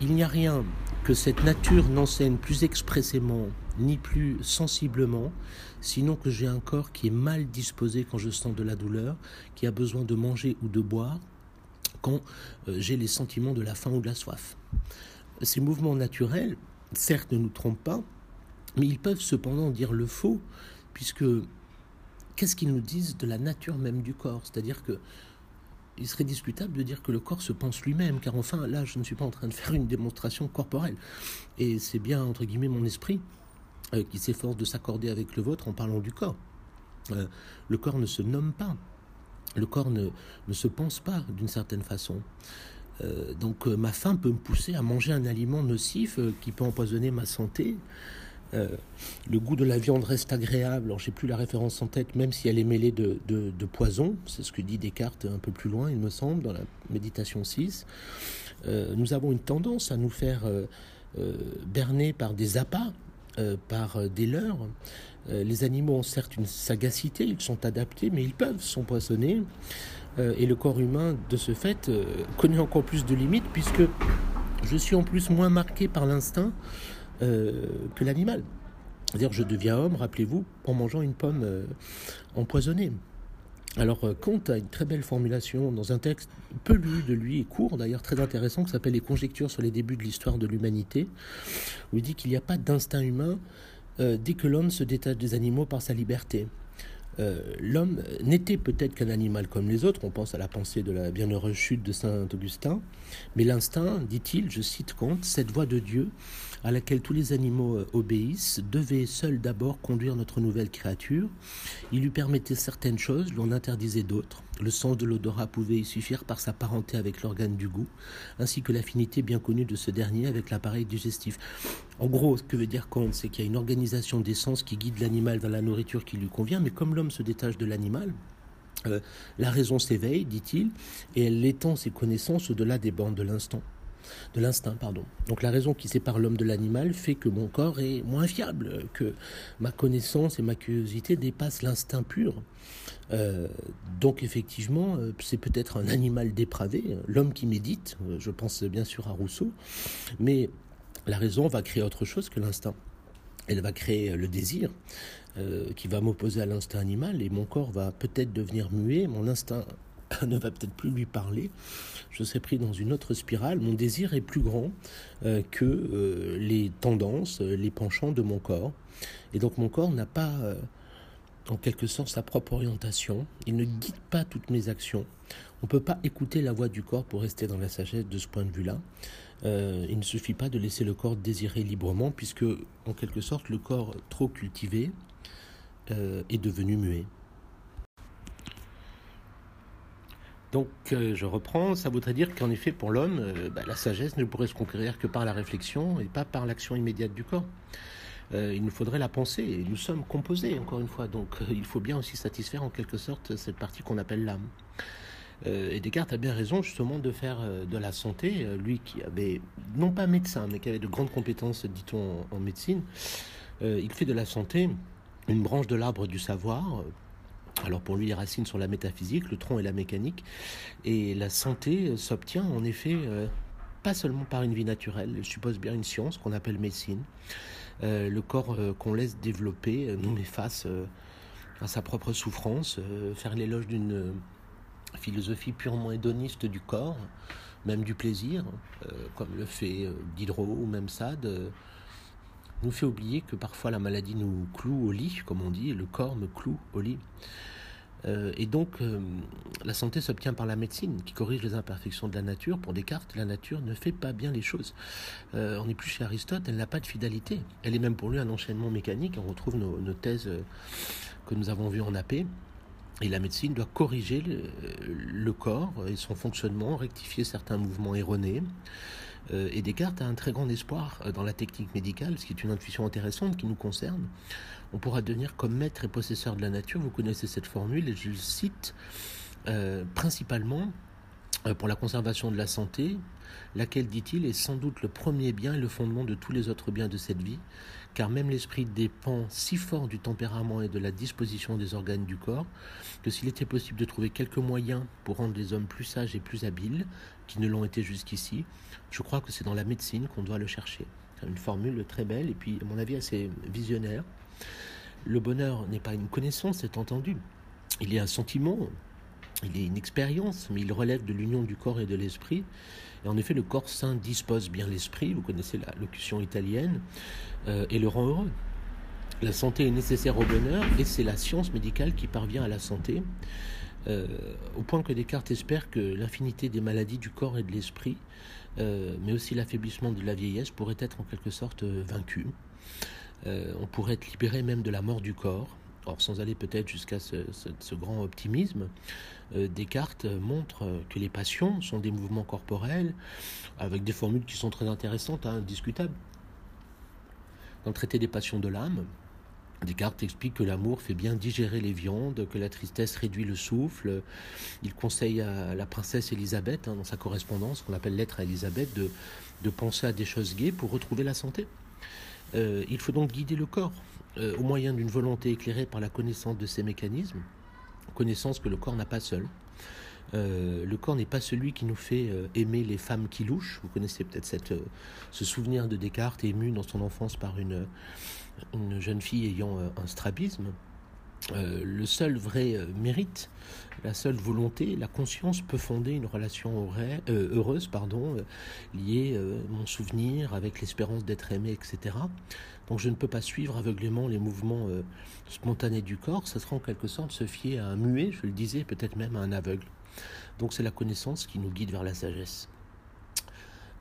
Il n'y a rien que cette nature n'enseigne plus expressément ni plus sensiblement, sinon que j'ai un corps qui est mal disposé quand je sens de la douleur, qui a besoin de manger ou de boire quand euh, j'ai les sentiments de la faim ou de la soif. Ces mouvements naturels, certes, ne nous trompent pas, mais ils peuvent cependant dire le faux, puisque qu'est-ce qu'ils nous disent de la nature même du corps? C'est-à-dire que il serait discutable de dire que le corps se pense lui-même, car enfin, là, je ne suis pas en train de faire une démonstration corporelle. Et c'est bien, entre guillemets, mon esprit euh, qui s'efforce de s'accorder avec le vôtre en parlant du corps. Euh, le corps ne se nomme pas. Le corps ne, se pense pas d'une certaine façon. Euh, donc ma faim peut me pousser à manger un aliment nocif qui peut empoisonner ma santé. Le goût de la viande reste agréable. Alors, j'ai plus la référence en tête, même si elle est mêlée de, poison. C'est ce que dit Descartes un peu plus loin, il me semble, dans la méditation 6. nous avons une tendance à nous faire berner par des appâts euh, par euh, des leurres. Euh, les animaux ont certes une sagacité, ils sont adaptés, mais ils peuvent s'empoisonner. et le corps humain, de ce fait, connaît encore plus de limites, puisque je suis en plus moins marqué par l'instinct que l'animal. C'est-à-dire, je deviens homme, rappelez-vous, en mangeant une pomme empoisonnée. Alors, euh, Comte a une très belle formulation dans un texte peu lu de lui et court, d'ailleurs très intéressant, qui s'appelle Les conjectures sur les débuts de l'histoire de l'humanité, où il dit qu'il n'y a pas d'instinct humain euh, dès que l'homme se détache des animaux par sa liberté. Euh, l'homme n'était peut-être qu'un animal comme les autres, on pense à la pensée de la bienheureuse chute de Saint Augustin, mais l'instinct, dit-il, je cite Kant, cette voix de Dieu à laquelle tous les animaux euh, obéissent, devait seul d'abord conduire notre nouvelle créature. Il lui permettait certaines choses, l'on interdisait d'autres. Le sens de l'odorat pouvait y suffire par sa parenté avec l'organe du goût, ainsi que l'affinité bien connue de ce dernier avec l'appareil digestif. En gros, ce que veut dire Kant, c'est qu'il y a une organisation des sens qui guide l'animal vers la nourriture qui lui convient, mais comme l'homme se détache de l'animal, euh, la raison s'éveille, dit-il, et elle étend ses connaissances au-delà des bornes de l'instant de l'instinct, pardon. Donc la raison qui sépare l'homme de l'animal fait que mon corps est moins fiable, que ma connaissance et ma curiosité dépassent l'instinct pur. Euh, donc effectivement, euh, c'est peut-être un animal dépravé, l'homme qui médite, euh, je pense bien sûr à Rousseau, mais la raison va créer autre chose que l'instinct. Elle va créer le désir qui va m'opposer à l'instinct animal et mon corps va peut-être devenir muet, mon instinct ne va peut-être plus lui parler, je serai pris dans une autre spirale. Mon désir est plus grand euh, que euh, les tendances, euh, les penchants de mon corps. Et donc mon corps n'a pas, en quelque sorte, sa propre orientation. Il ne guide pas toutes mes actions. On ne peut pas écouter la voix du corps pour rester dans la sagesse de ce point de vue-là. il ne suffit pas de laisser le corps désirer librement, puisque, en quelque sorte, le corps trop cultivé est devenu muet. Donc euh, je reprends, ça voudrait dire qu'en effet pour l'homme, euh, bah, la sagesse ne pourrait se conquérir que par la réflexion et pas par l'action immédiate du corps. Euh, il nous faudrait la pensée, et nous sommes composés encore une fois, donc il faut bien aussi satisfaire en quelque sorte cette partie qu'on appelle l'âme. et Descartes a bien raison justement de faire de la santé, lui qui avait, non pas médecin, mais qui avait de grandes compétences, dit-on, en médecine, il fait de la santé une branche de l'arbre du savoir alors pour lui, les racines sont la métaphysique, le tronc est la mécanique, et la santé s'obtient en effet euh, pas seulement par une vie naturelle, elle suppose bien une science qu'on appelle médecine. Euh, le corps euh, qu'on laisse développer nous met face à sa propre souffrance, faire l'éloge d'une philosophie purement hédoniste du corps, même du plaisir, comme le fait Diderot ou même Sade nous fait oublier que parfois la maladie nous cloue au lit, comme on dit, le corps me cloue au lit. Euh, et donc, euh, la santé s'obtient par la médecine, qui corrige les imperfections de la nature. Pour Descartes, la nature ne fait pas bien les choses. Euh, on n'est plus chez Aristote, elle n'a pas de fidélité. Elle est même pour lui un enchaînement mécanique. On retrouve nos, nos thèses que nous avons vues en AP. Et la médecine doit corriger le, corps et son fonctionnement, rectifier certains mouvements erronés. Euh, et Descartes a un très grand espoir euh, dans la technique médicale, ce qui est une intuition intéressante qui nous concerne. On pourra devenir comme maître et possesseur de la nature. Vous connaissez cette formule et je le cite euh, principalement pour la conservation de la santé, laquelle, dit-il, est sans doute le premier bien et le fondement de tous les autres biens de cette vie, car même l'esprit dépend si fort du tempérament et de la disposition des organes du corps, que s'il était possible de trouver quelques moyens pour rendre les hommes plus sages et plus habiles, qui ne l'ont été jusqu'ici, je crois que c'est dans la médecine qu'on doit le chercher. une formule très belle et puis, à mon avis, assez visionnaire. Le bonheur n'est pas une connaissance, c'est entendu. Il est un sentiment, il est une expérience, mais il relève de l'union du corps et de l'esprit. Et en effet, le corps sain dispose bien l'esprit, vous connaissez la locution italienne, euh, et le rend heureux. La santé est nécessaire au bonheur, et c'est la science médicale qui parvient à la santé, euh, au point que Descartes espère que l'infinité des maladies du corps et de l'esprit, euh, mais aussi l'affaiblissement de la vieillesse, pourrait être en quelque sorte vaincu. on pourrait être libéré même de la mort du corps. Or, sans aller peut-être jusqu'à ce, grand optimisme, Descartes montre que les passions sont des mouvements corporels, avec des formules qui sont très intéressantes, hein, discutables. Dans le traité des passions de l'âme, Descartes explique que l'amour fait bien digérer les viandes, que la tristesse réduit le souffle. Il conseille à la princesse Élisabeth, hein, dans sa correspondance, qu'on appelle lettre à Élisabeth, de, penser à des choses gaies pour retrouver la santé. Euh, il faut donc guider le corps euh, au moyen d'une volonté éclairée par la connaissance de ces mécanismes, connaissance que le corps n'a pas seul. Euh, le corps n'est pas celui qui nous fait aimer les femmes qui louchent. Vous connaissez peut-être cette, ce souvenir de Descartes ému dans son enfance par une jeune fille ayant un strabisme. Le seul vrai mérite, la seule volonté, la conscience peut fonder une relation heureuse, pardon, liée mon souvenir avec l'espérance d'être aimé, etc. Donc je ne peux pas suivre aveuglément les mouvements euh, spontanés du corps, ça sera en quelque sorte se fier à un muet, je le disais, peut-être même à un aveugle. Donc c'est la connaissance qui nous guide vers la sagesse.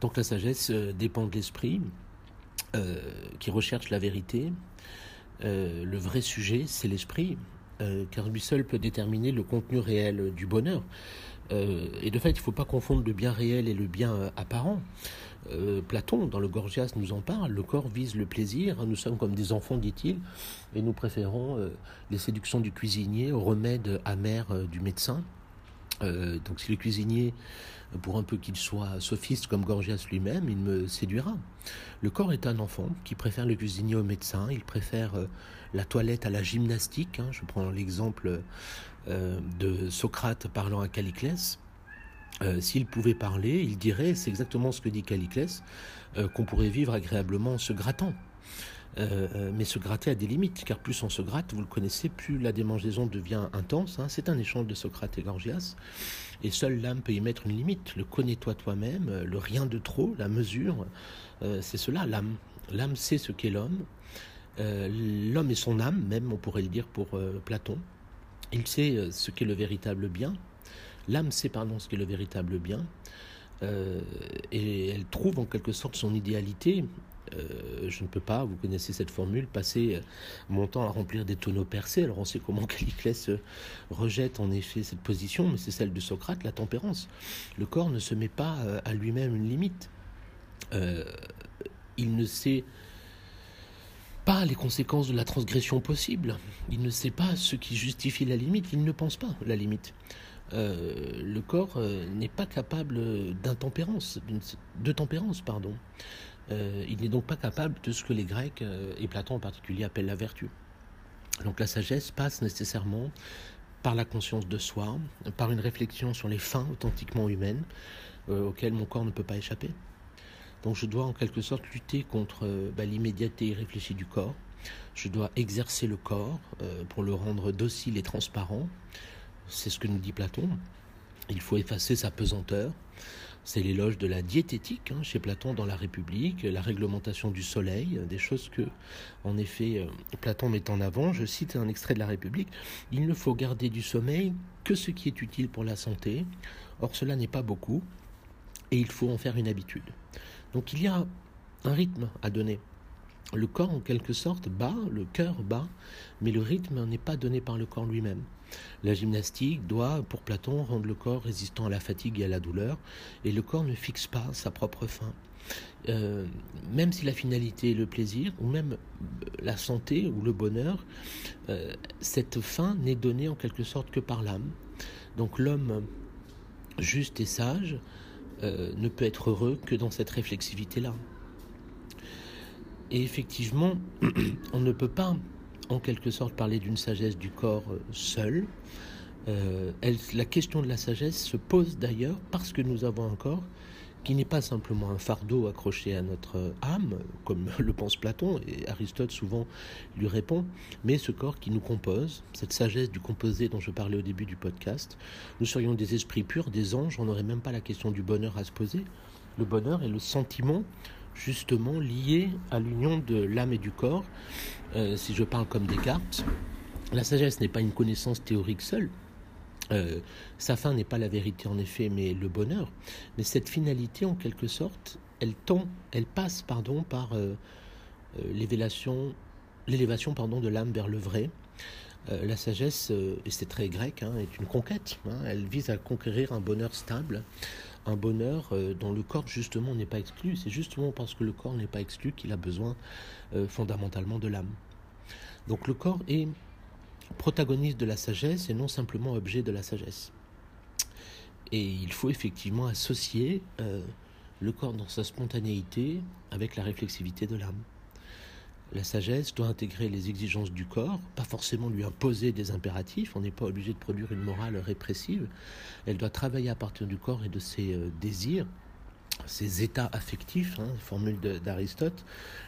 Donc la sagesse euh, dépend de l'esprit, euh, qui recherche la vérité. Le vrai sujet, c'est l'esprit, car lui seul peut déterminer le contenu réel du bonheur. et de fait, il ne faut pas confondre le bien réel et le bien apparent. Euh, Platon, dans le Gorgias, nous en parle. Le corps vise le plaisir. Nous sommes comme des enfants, dit-il, et nous préférons euh, les séductions du cuisinier aux remèdes amers euh, du médecin. donc, si le cuisinier, pour un peu qu'il soit sophiste comme Gorgias lui-même, il me séduira. Le corps est un enfant qui préfère le cuisinier au médecin. Il préfère la toilette à la gymnastique. Hein. Je prends l'exemple de Socrate parlant à Caliclès. Euh, s'il pouvait parler, il dirait, c'est exactement ce que dit Caliclès, euh, qu'on pourrait vivre agréablement en se grattant. Euh, mais se gratter a des limites, car plus on se gratte, vous le connaissez, plus la démangeaison devient intense. Hein. C'est un échange de Socrate et Gorgias. Et seule l'âme peut y mettre une limite. Le connais-toi toi-même, le rien de trop, la mesure, c'est cela, l'âme. L'âme sait ce qu'est l'homme. l'homme est son âme, même, on pourrait le dire pour Platon. Il sait ce qu'est le véritable bien, L'âme sait pardon ce qu'est le véritable bien, euh, et elle trouve en quelque sorte son idéalité. Euh, je ne peux pas, vous connaissez cette formule, passer mon temps à remplir des tonneaux percés. Alors on sait comment Caliclès rejette en effet cette position, mais c'est celle de Socrate, la tempérance. Le corps ne se met pas euh, à lui-même une limite. il ne sait pas les conséquences de la transgression possible. Il ne sait pas ce qui justifie la limite. Il ne pense pas la limite. Euh, le corps euh, n'est pas capable d'intempérance, de tempérance, pardon. Euh, il n'est donc pas capable de ce que les Grecs, et Platon en particulier, appellent la vertu. Donc la sagesse passe nécessairement par la conscience de soi, par une réflexion sur les fins authentiquement humaines auxquelles mon corps ne peut pas échapper. Donc je dois en quelque sorte lutter contre bah, l'immédiateté irréfléchie du corps. Je dois exercer le corps pour le rendre docile et transparent. C'est ce que nous dit Platon. Il faut effacer sa pesanteur. C'est l'éloge de la diététique hein, chez Platon dans la République, la réglementation du soleil, des choses que, en effet, euh, Platon met en avant. Je cite un extrait de la République. Il ne faut garder du sommeil que ce qui est utile pour la santé. Or, cela n'est pas beaucoup et il faut en faire une habitude. Donc, il y a un rythme à donner. Le corps, en quelque sorte, bat, le cœur bat, mais le rythme n'est pas donné par le corps lui-même. La gymnastique doit, pour Platon, rendre le corps résistant à la fatigue et à la douleur, et le corps ne fixe pas sa propre fin. Euh, même si la finalité est le plaisir, ou même la santé ou le bonheur, euh, cette fin n'est donnée en quelque sorte que par l'âme. Donc l'homme juste et sage euh, ne peut être heureux que dans cette réflexivité-là. Et effectivement, on ne peut pas en quelque sorte parler d'une sagesse du corps euh, seul. Euh, la question de la sagesse se pose d'ailleurs parce que nous avons un corps qui n'est pas simplement un fardeau accroché à notre âme, comme le pense Platon, et Aristote souvent lui répond, mais ce corps qui nous compose, cette sagesse du composé dont je parlais au début du podcast. Nous serions des esprits purs, des anges, on n'aurait même pas la question du bonheur à se poser. Le bonheur est le sentiment justement lié à l'union de l'âme et du corps. Euh, si je parle comme Descartes, la sagesse n'est pas une connaissance théorique seule, euh, sa fin n'est pas la vérité en effet, mais le bonheur. Mais cette finalité, en quelque sorte, elle tend, elle passe, pardon, par euh, euh, l'élévation, l'élévation, pardon, de l'âme vers le vrai. la sagesse, et c'est très grec, hein, est une conquête. Hein. elle vise à conquérir un bonheur stable, un bonheur dont le corps justement n'est pas exclu. C'est justement parce que le corps n'est pas exclu qu'il a besoin fondamentalement de l'âme. Donc le corps est protagoniste de la sagesse et non simplement objet de la sagesse. Et il faut effectivement associer euh, le corps dans sa spontanéité avec la réflexivité de l'âme. La sagesse doit intégrer les exigences du corps, pas forcément lui imposer des impératifs, on n'est pas obligé de produire une morale répressive, elle doit travailler à partir du corps et de ses euh, désirs, ses états affectifs, hein, formule d'Aristote,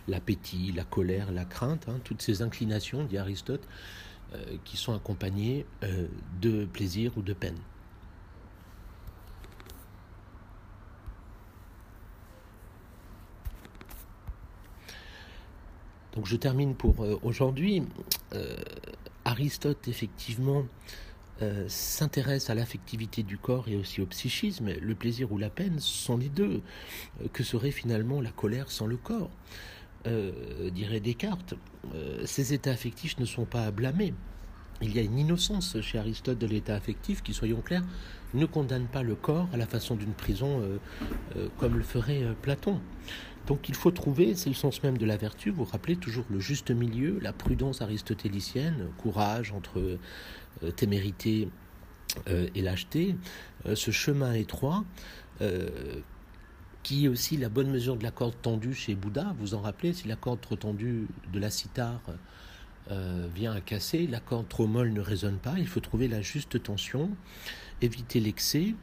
l'appétit, la colère, la crainte, hein, toutes ces inclinations, dit Aristote, euh, qui sont accompagnés euh, de plaisir ou de peine. Donc je termine pour euh, aujourd'hui. Aristote, effectivement, s'intéresse à l'affectivité du corps et aussi au psychisme. Le plaisir ou la peine sont les deux. que serait finalement la colère sans le corps? Euh, dirait Descartes, euh, ces états affectifs ne sont pas à blâmer. Il y a une innocence chez Aristote de l'état affectif qui, soyons clairs, ne condamne pas le corps à la façon d'une prison euh, comme le ferait Platon. Donc il faut trouver, c'est le sens même de la vertu, vous rappelez toujours le juste milieu, la prudence aristotélicienne, courage entre témérité et lâcheté, ce chemin étroit qui est aussi la bonne mesure de la corde tendue chez Bouddha. Vous en rappelez, si la corde trop tendue de la cithare euh, vient à casser, la corde trop molle ne résonne pas. Il faut trouver la juste tension, éviter l'excès,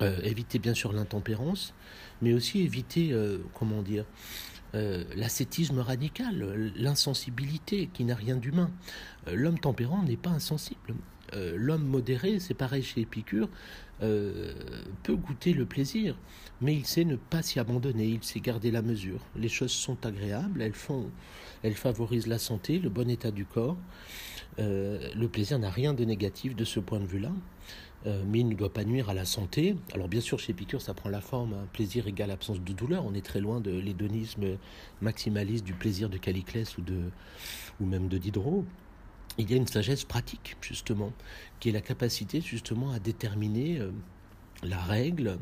euh, éviter bien sûr l'intempérance, mais aussi éviter, euh, comment dire, l'ascétisme radical, l'insensibilité qui n'a rien d'humain. L'homme tempérant n'est pas insensible. L'homme modéré, c'est pareil chez Épicure, peut goûter le plaisir, mais il sait ne pas s'y abandonner, il sait garder la mesure. Les choses sont agréables, elles, font, elles favorisent la santé, le bon état du corps. Euh, le plaisir n'a rien de négatif de ce point de vue-là, euh, mais il ne doit pas nuire à la santé. Alors bien sûr, chez Épicure, ça prend la forme, un plaisir égale absence de douleur. On est très loin de l'hédonisme maximaliste du plaisir de Caliclès ou, de, ou même de Diderot il y a une sagesse pratique, justement, qui est la capacité, justement, à déterminer euh, la règle,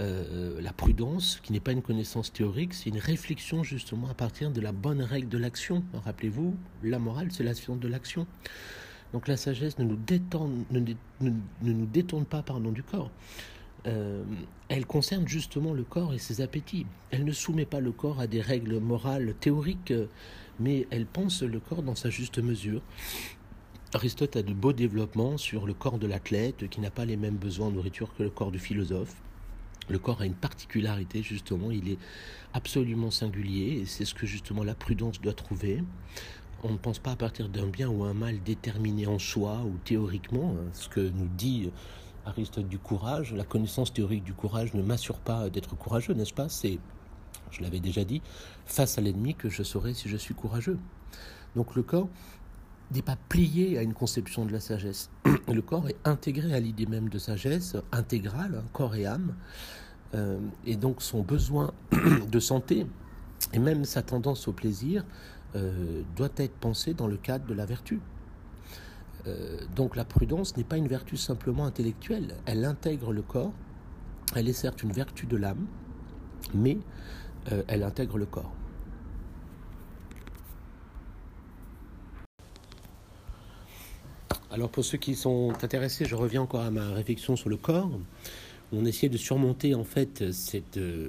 euh, la prudence, qui n'est pas une connaissance théorique, c'est une réflexion, justement, à partir de la bonne règle de l'action. Rappelez-vous, la morale, c'est la science de l'action. Donc la sagesse ne nous, détourne, ne, nous détourne pas pardon, du corps. Euh, elle concerne justement le corps et ses appétits. Elle ne soumet pas le corps à des règles morales théoriques mais elle pense le corps dans sa juste mesure. Aristote a de beaux développements sur le corps de l'athlète qui n'a pas les mêmes besoins en nourriture que le corps du philosophe. Le corps a une particularité justement, il est absolument singulier et c'est ce que justement la prudence doit trouver. On ne pense pas à partir d'un bien ou un mal déterminé en soi ou théoriquement, hein, ce que nous dit Aristote du courage. La connaissance théorique du courage ne m'assure pas d'être courageux, n'est-ce pas? C'est je l'avais déjà dit, face à l'ennemi que je saurai si je suis courageux. Donc le corps n'est pas plié à une conception de la sagesse. Le corps est intégré à l'idée même de sagesse, intégrale, hein, corps et âme. Euh, et donc son besoin de santé et même sa tendance au plaisir euh, doit être pensé dans le cadre de la vertu. Euh, donc la prudence n'est pas une vertu simplement intellectuelle, elle intègre le corps, elle est certes une vertu de l'âme, mais elle intègre le corps. Alors pour ceux qui sont intéressés, je reviens encore à ma réflexion sur le corps. On essayait de surmonter en fait cette euh,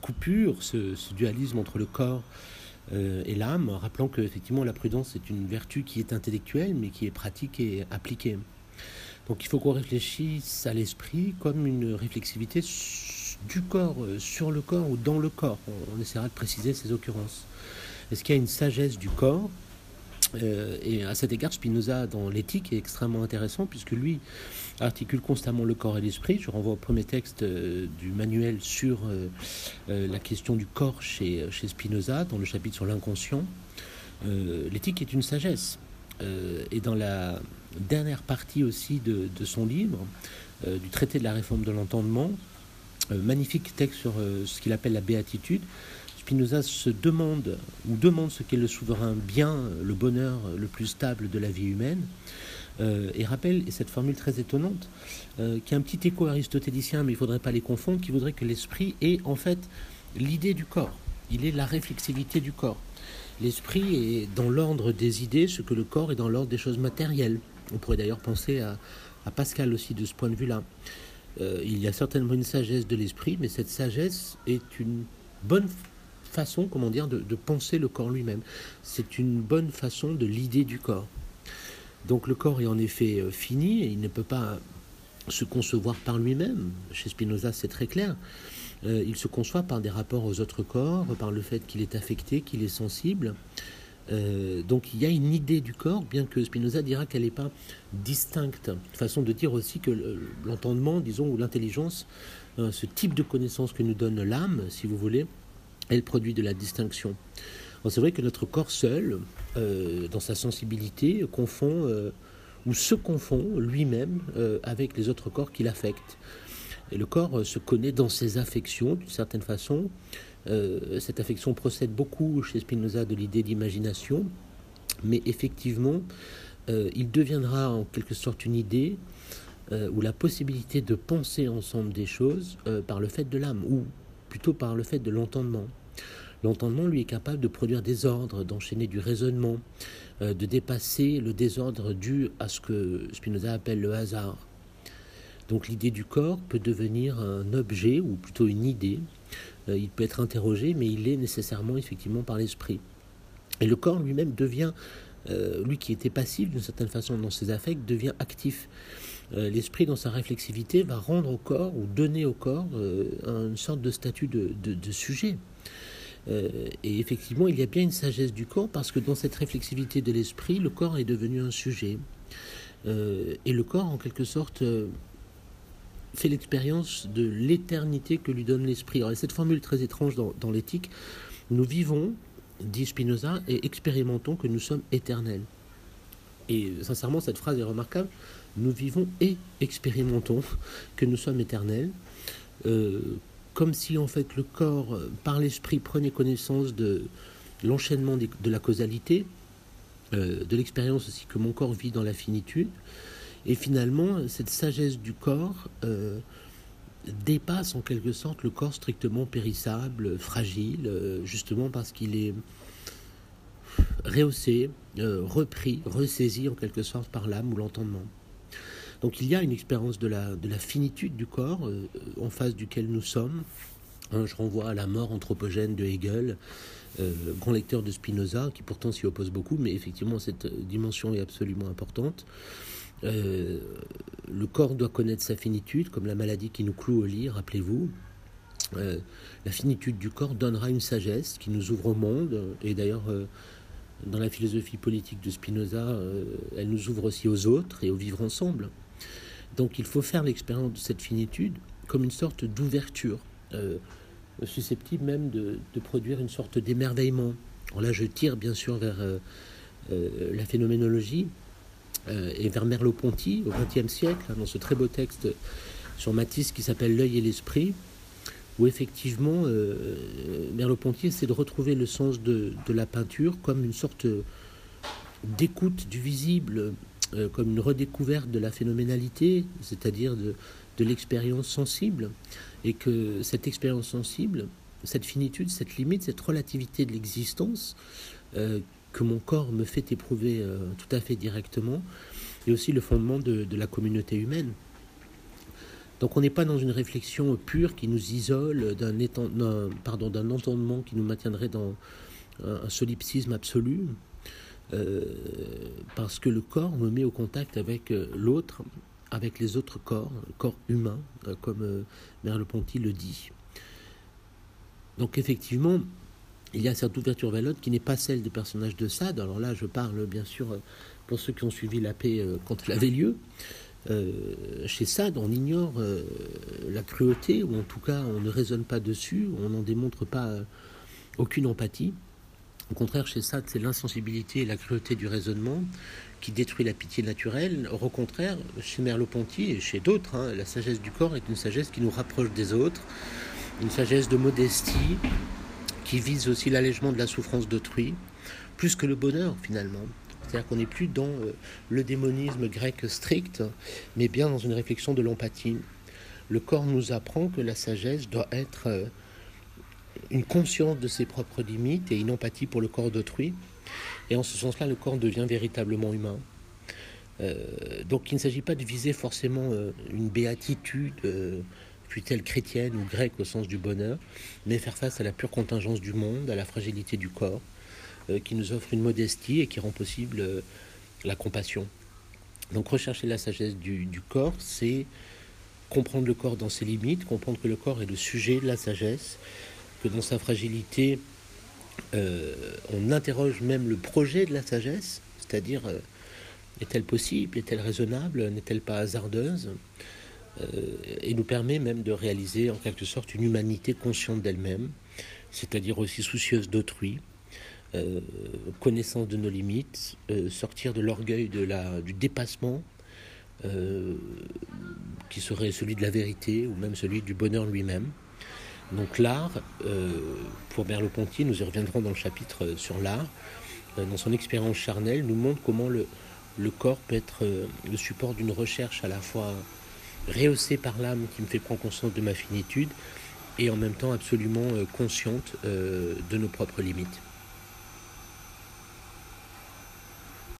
coupure, ce, dualisme entre le corps euh, et l'âme, rappelant que effectivement la prudence est une vertu qui est intellectuelle mais qui est pratique et appliquée. Donc il faut qu'on réfléchisse à l'esprit comme une réflexivité du corps sur le corps ou dans le corps on, essaiera de préciser ces occurrences. Est-ce qu'il y a une sagesse du corps Et à cet égard, Spinoza, dans l'éthique, est extrêmement intéressant, puisque lui articule constamment le corps et l'esprit. Je renvoie au premier texte du manuel sur la question du corps chez, Spinoza, dans le chapitre sur l'inconscient. L'éthique est une sagesse. et dans la dernière partie aussi de, son livre, euh, du traité de la réforme de l'entendement, euh, magnifique texte sur euh, ce qu'il appelle la béatitude. Spinoza se demande ou demande ce qu'est le souverain bien, le bonheur le plus stable de la vie humaine, et rappelle, et cette formule très étonnante, qui a un petit écho aristotélicien, mais il ne faudrait pas les confondre, qui voudrait que l'esprit est en fait l'idée du corps, il est la réflexivité du corps. L'esprit est dans l'ordre des idées, ce que le corps est dans l'ordre des choses matérielles. On pourrait d'ailleurs penser à, Pascal aussi de ce point de vue-là. Euh, il y a certainement une sagesse de l'esprit, mais cette sagesse est une bonne façon, comment dire, de, penser le corps lui-même. C'est une bonne façon de l'idée du corps. Donc le corps est en effet euh, fini et il ne peut pas se concevoir par lui-même. Chez Spinoza, c'est très clair. Euh, il se conçoit par des rapports aux autres corps, par le fait qu'il est affecté, qu'il est sensible. Euh, donc il y a une idée du corps, bien que Spinoza dira qu'elle n'est pas distincte. Façon de dire aussi que l'entendement, disons, ou l'intelligence, euh, ce type de connaissance que nous donne l'âme, si vous voulez, elle produit de la distinction. C'est vrai que notre corps seul, euh, dans sa sensibilité, confond ou se confond lui-même avec les autres corps qui l'affectent. Et le corps se connaît dans ses affections, d'une certaine façon, euh, cette affection procède beaucoup chez Spinoza de l'idée d'imagination, mais effectivement, euh, il deviendra en quelque sorte une idée euh, ou la possibilité de penser ensemble des choses par le fait de l'âme, ou plutôt par le fait de l'entendement. L'entendement, lui, est capable de produire des ordres, d'enchaîner du raisonnement, de dépasser le désordre dû à ce que Spinoza appelle le hasard. Donc l'idée du corps peut devenir un objet, ou plutôt une idée, euh, il peut être interrogé, mais il est nécessairement effectivement par l'esprit. Et le corps lui-même devient, euh, lui qui était passif d'une certaine façon dans ses affects, devient actif. Euh, l'esprit, dans sa réflexivité, va rendre au corps ou donner au corps une sorte de statut de, sujet. Et effectivement, il y a bien une sagesse du corps parce que dans cette réflexivité de l'esprit, le corps est devenu un sujet. et le corps, en quelque sorte, fait l'expérience de l'éternité que lui donne l'esprit. Alors, cette formule très étrange dans, l'éthique, nous vivons, dit Spinoza, et expérimentons que nous sommes éternels. Et sincèrement, cette phrase est remarquable. Nous vivons et expérimentons que nous sommes éternels, euh, comme si en fait le corps, par l'esprit, prenait connaissance de l'enchaînement de la causalité, euh, de l'expérience aussi que mon corps vit dans la finitude, et finalement, cette sagesse du corps euh, dépasse en quelque sorte le corps strictement périssable, fragile, euh, justement parce qu'il est rehaussé, euh, repris, ressaisi en quelque sorte par l'âme ou l'entendement. Donc il y a une expérience de la, de la finitude du corps en face duquel nous sommes. Hein, je renvoie à la mort anthropogène de Hegel, grand lecteur de Spinoza, qui pourtant s'y oppose beaucoup, mais effectivement cette dimension est absolument importante. Euh, le corps doit connaître sa finitude, comme la maladie qui nous cloue au lit, rappelez-vous. Euh, la finitude du corps donnera une sagesse qui nous ouvre au monde, et d'ailleurs, euh, dans la philosophie politique de Spinoza, elle nous ouvre aussi aux autres et au vivre ensemble. Donc il faut faire l'expérience de cette finitude comme une sorte d'ouverture, susceptible même de, produire une sorte d'émerveillement. là, je tire bien sûr vers la phénoménologie, euh, et vers Merleau-Ponty au XXe siècle, hein, dans ce très beau texte sur Matisse qui s'appelle L'œil et l'esprit, où effectivement euh, Merleau-Ponty essaie de retrouver le sens de, la peinture comme une sorte d'écoute du visible, euh, comme une redécouverte de la phénoménalité, c'est-à-dire de, de l'expérience sensible, et que cette expérience sensible, cette finitude, cette limite, cette relativité de l'existence, que mon corps me fait éprouver euh, tout à fait directement, et aussi le fondement de, la communauté humaine. Donc on n'est pas dans une réflexion pure qui nous isole d'un pardon d'un entendement qui nous maintiendrait dans un, solipsisme absolu, euh, parce que le corps me met au contact avec euh, l'autre avec les autres corps, corps humains, comme Merleau-Ponty le dit. Donc effectivement, il y a cette ouverture vers l'autre qui n'est pas celle des personnages de Sade. Alors là, je parle bien sûr pour ceux qui ont suivi la paix quand elle avait lieu. chez Sade, on ignore la cruauté, ou en tout cas, on ne raisonne pas dessus, on n'en démontre pas aucune empathie. Au contraire, chez Sade, c'est l'insensibilité et la cruauté du raisonnement qui détruit la pitié naturelle. Au contraire, chez Merleau-Ponty et chez d'autres, hein, la sagesse du corps est une sagesse qui nous rapproche des autres, une sagesse de modestie qui vise aussi l'allègement de la souffrance d'autrui, plus que le bonheur finalement. C'est-à-dire qu'on n'est plus dans euh, le démonisme grec strict, mais bien dans une réflexion de l'empathie. Le corps nous apprend que la sagesse doit être euh, une conscience de ses propres limites et une empathie pour le corps d'autrui. Et en ce sens-là, le corps devient véritablement humain. Euh, donc il ne s'agit pas de viser forcément euh, une béatitude, euh, fût-elle chrétienne ou grecque au sens du bonheur, mais faire face à la pure contingence du monde, à la fragilité du corps, qui nous offre une modestie et qui rend possible la compassion. Donc rechercher la sagesse du corps, c'est comprendre le corps dans ses limites, comprendre que le corps est le sujet de la sagesse, que dans sa fragilité, euh, on interroge même le projet de la sagesse, c'est-à-dire euh, est-elle possible, est-elle raisonnable, n'est-elle pas hasardeuse, euh, et nous permet même de réaliser en quelque sorte une humanité consciente d'elle-même, c'est-à-dire aussi soucieuse d'autrui, connaissance de nos limites, sortir de l'orgueil de la, du dépassement, qui serait celui de la vérité ou même celui du bonheur lui-même. Donc l'art, euh, pour Merleau-Ponty, nous y reviendrons dans le chapitre euh, sur l'art, euh, dans son expérience charnelle, nous montre comment le, le corps peut être le support d'une recherche à la fois rehaussée par l'âme qui me fait prendre conscience de ma finitude et en même temps absolument consciente de nos propres limites.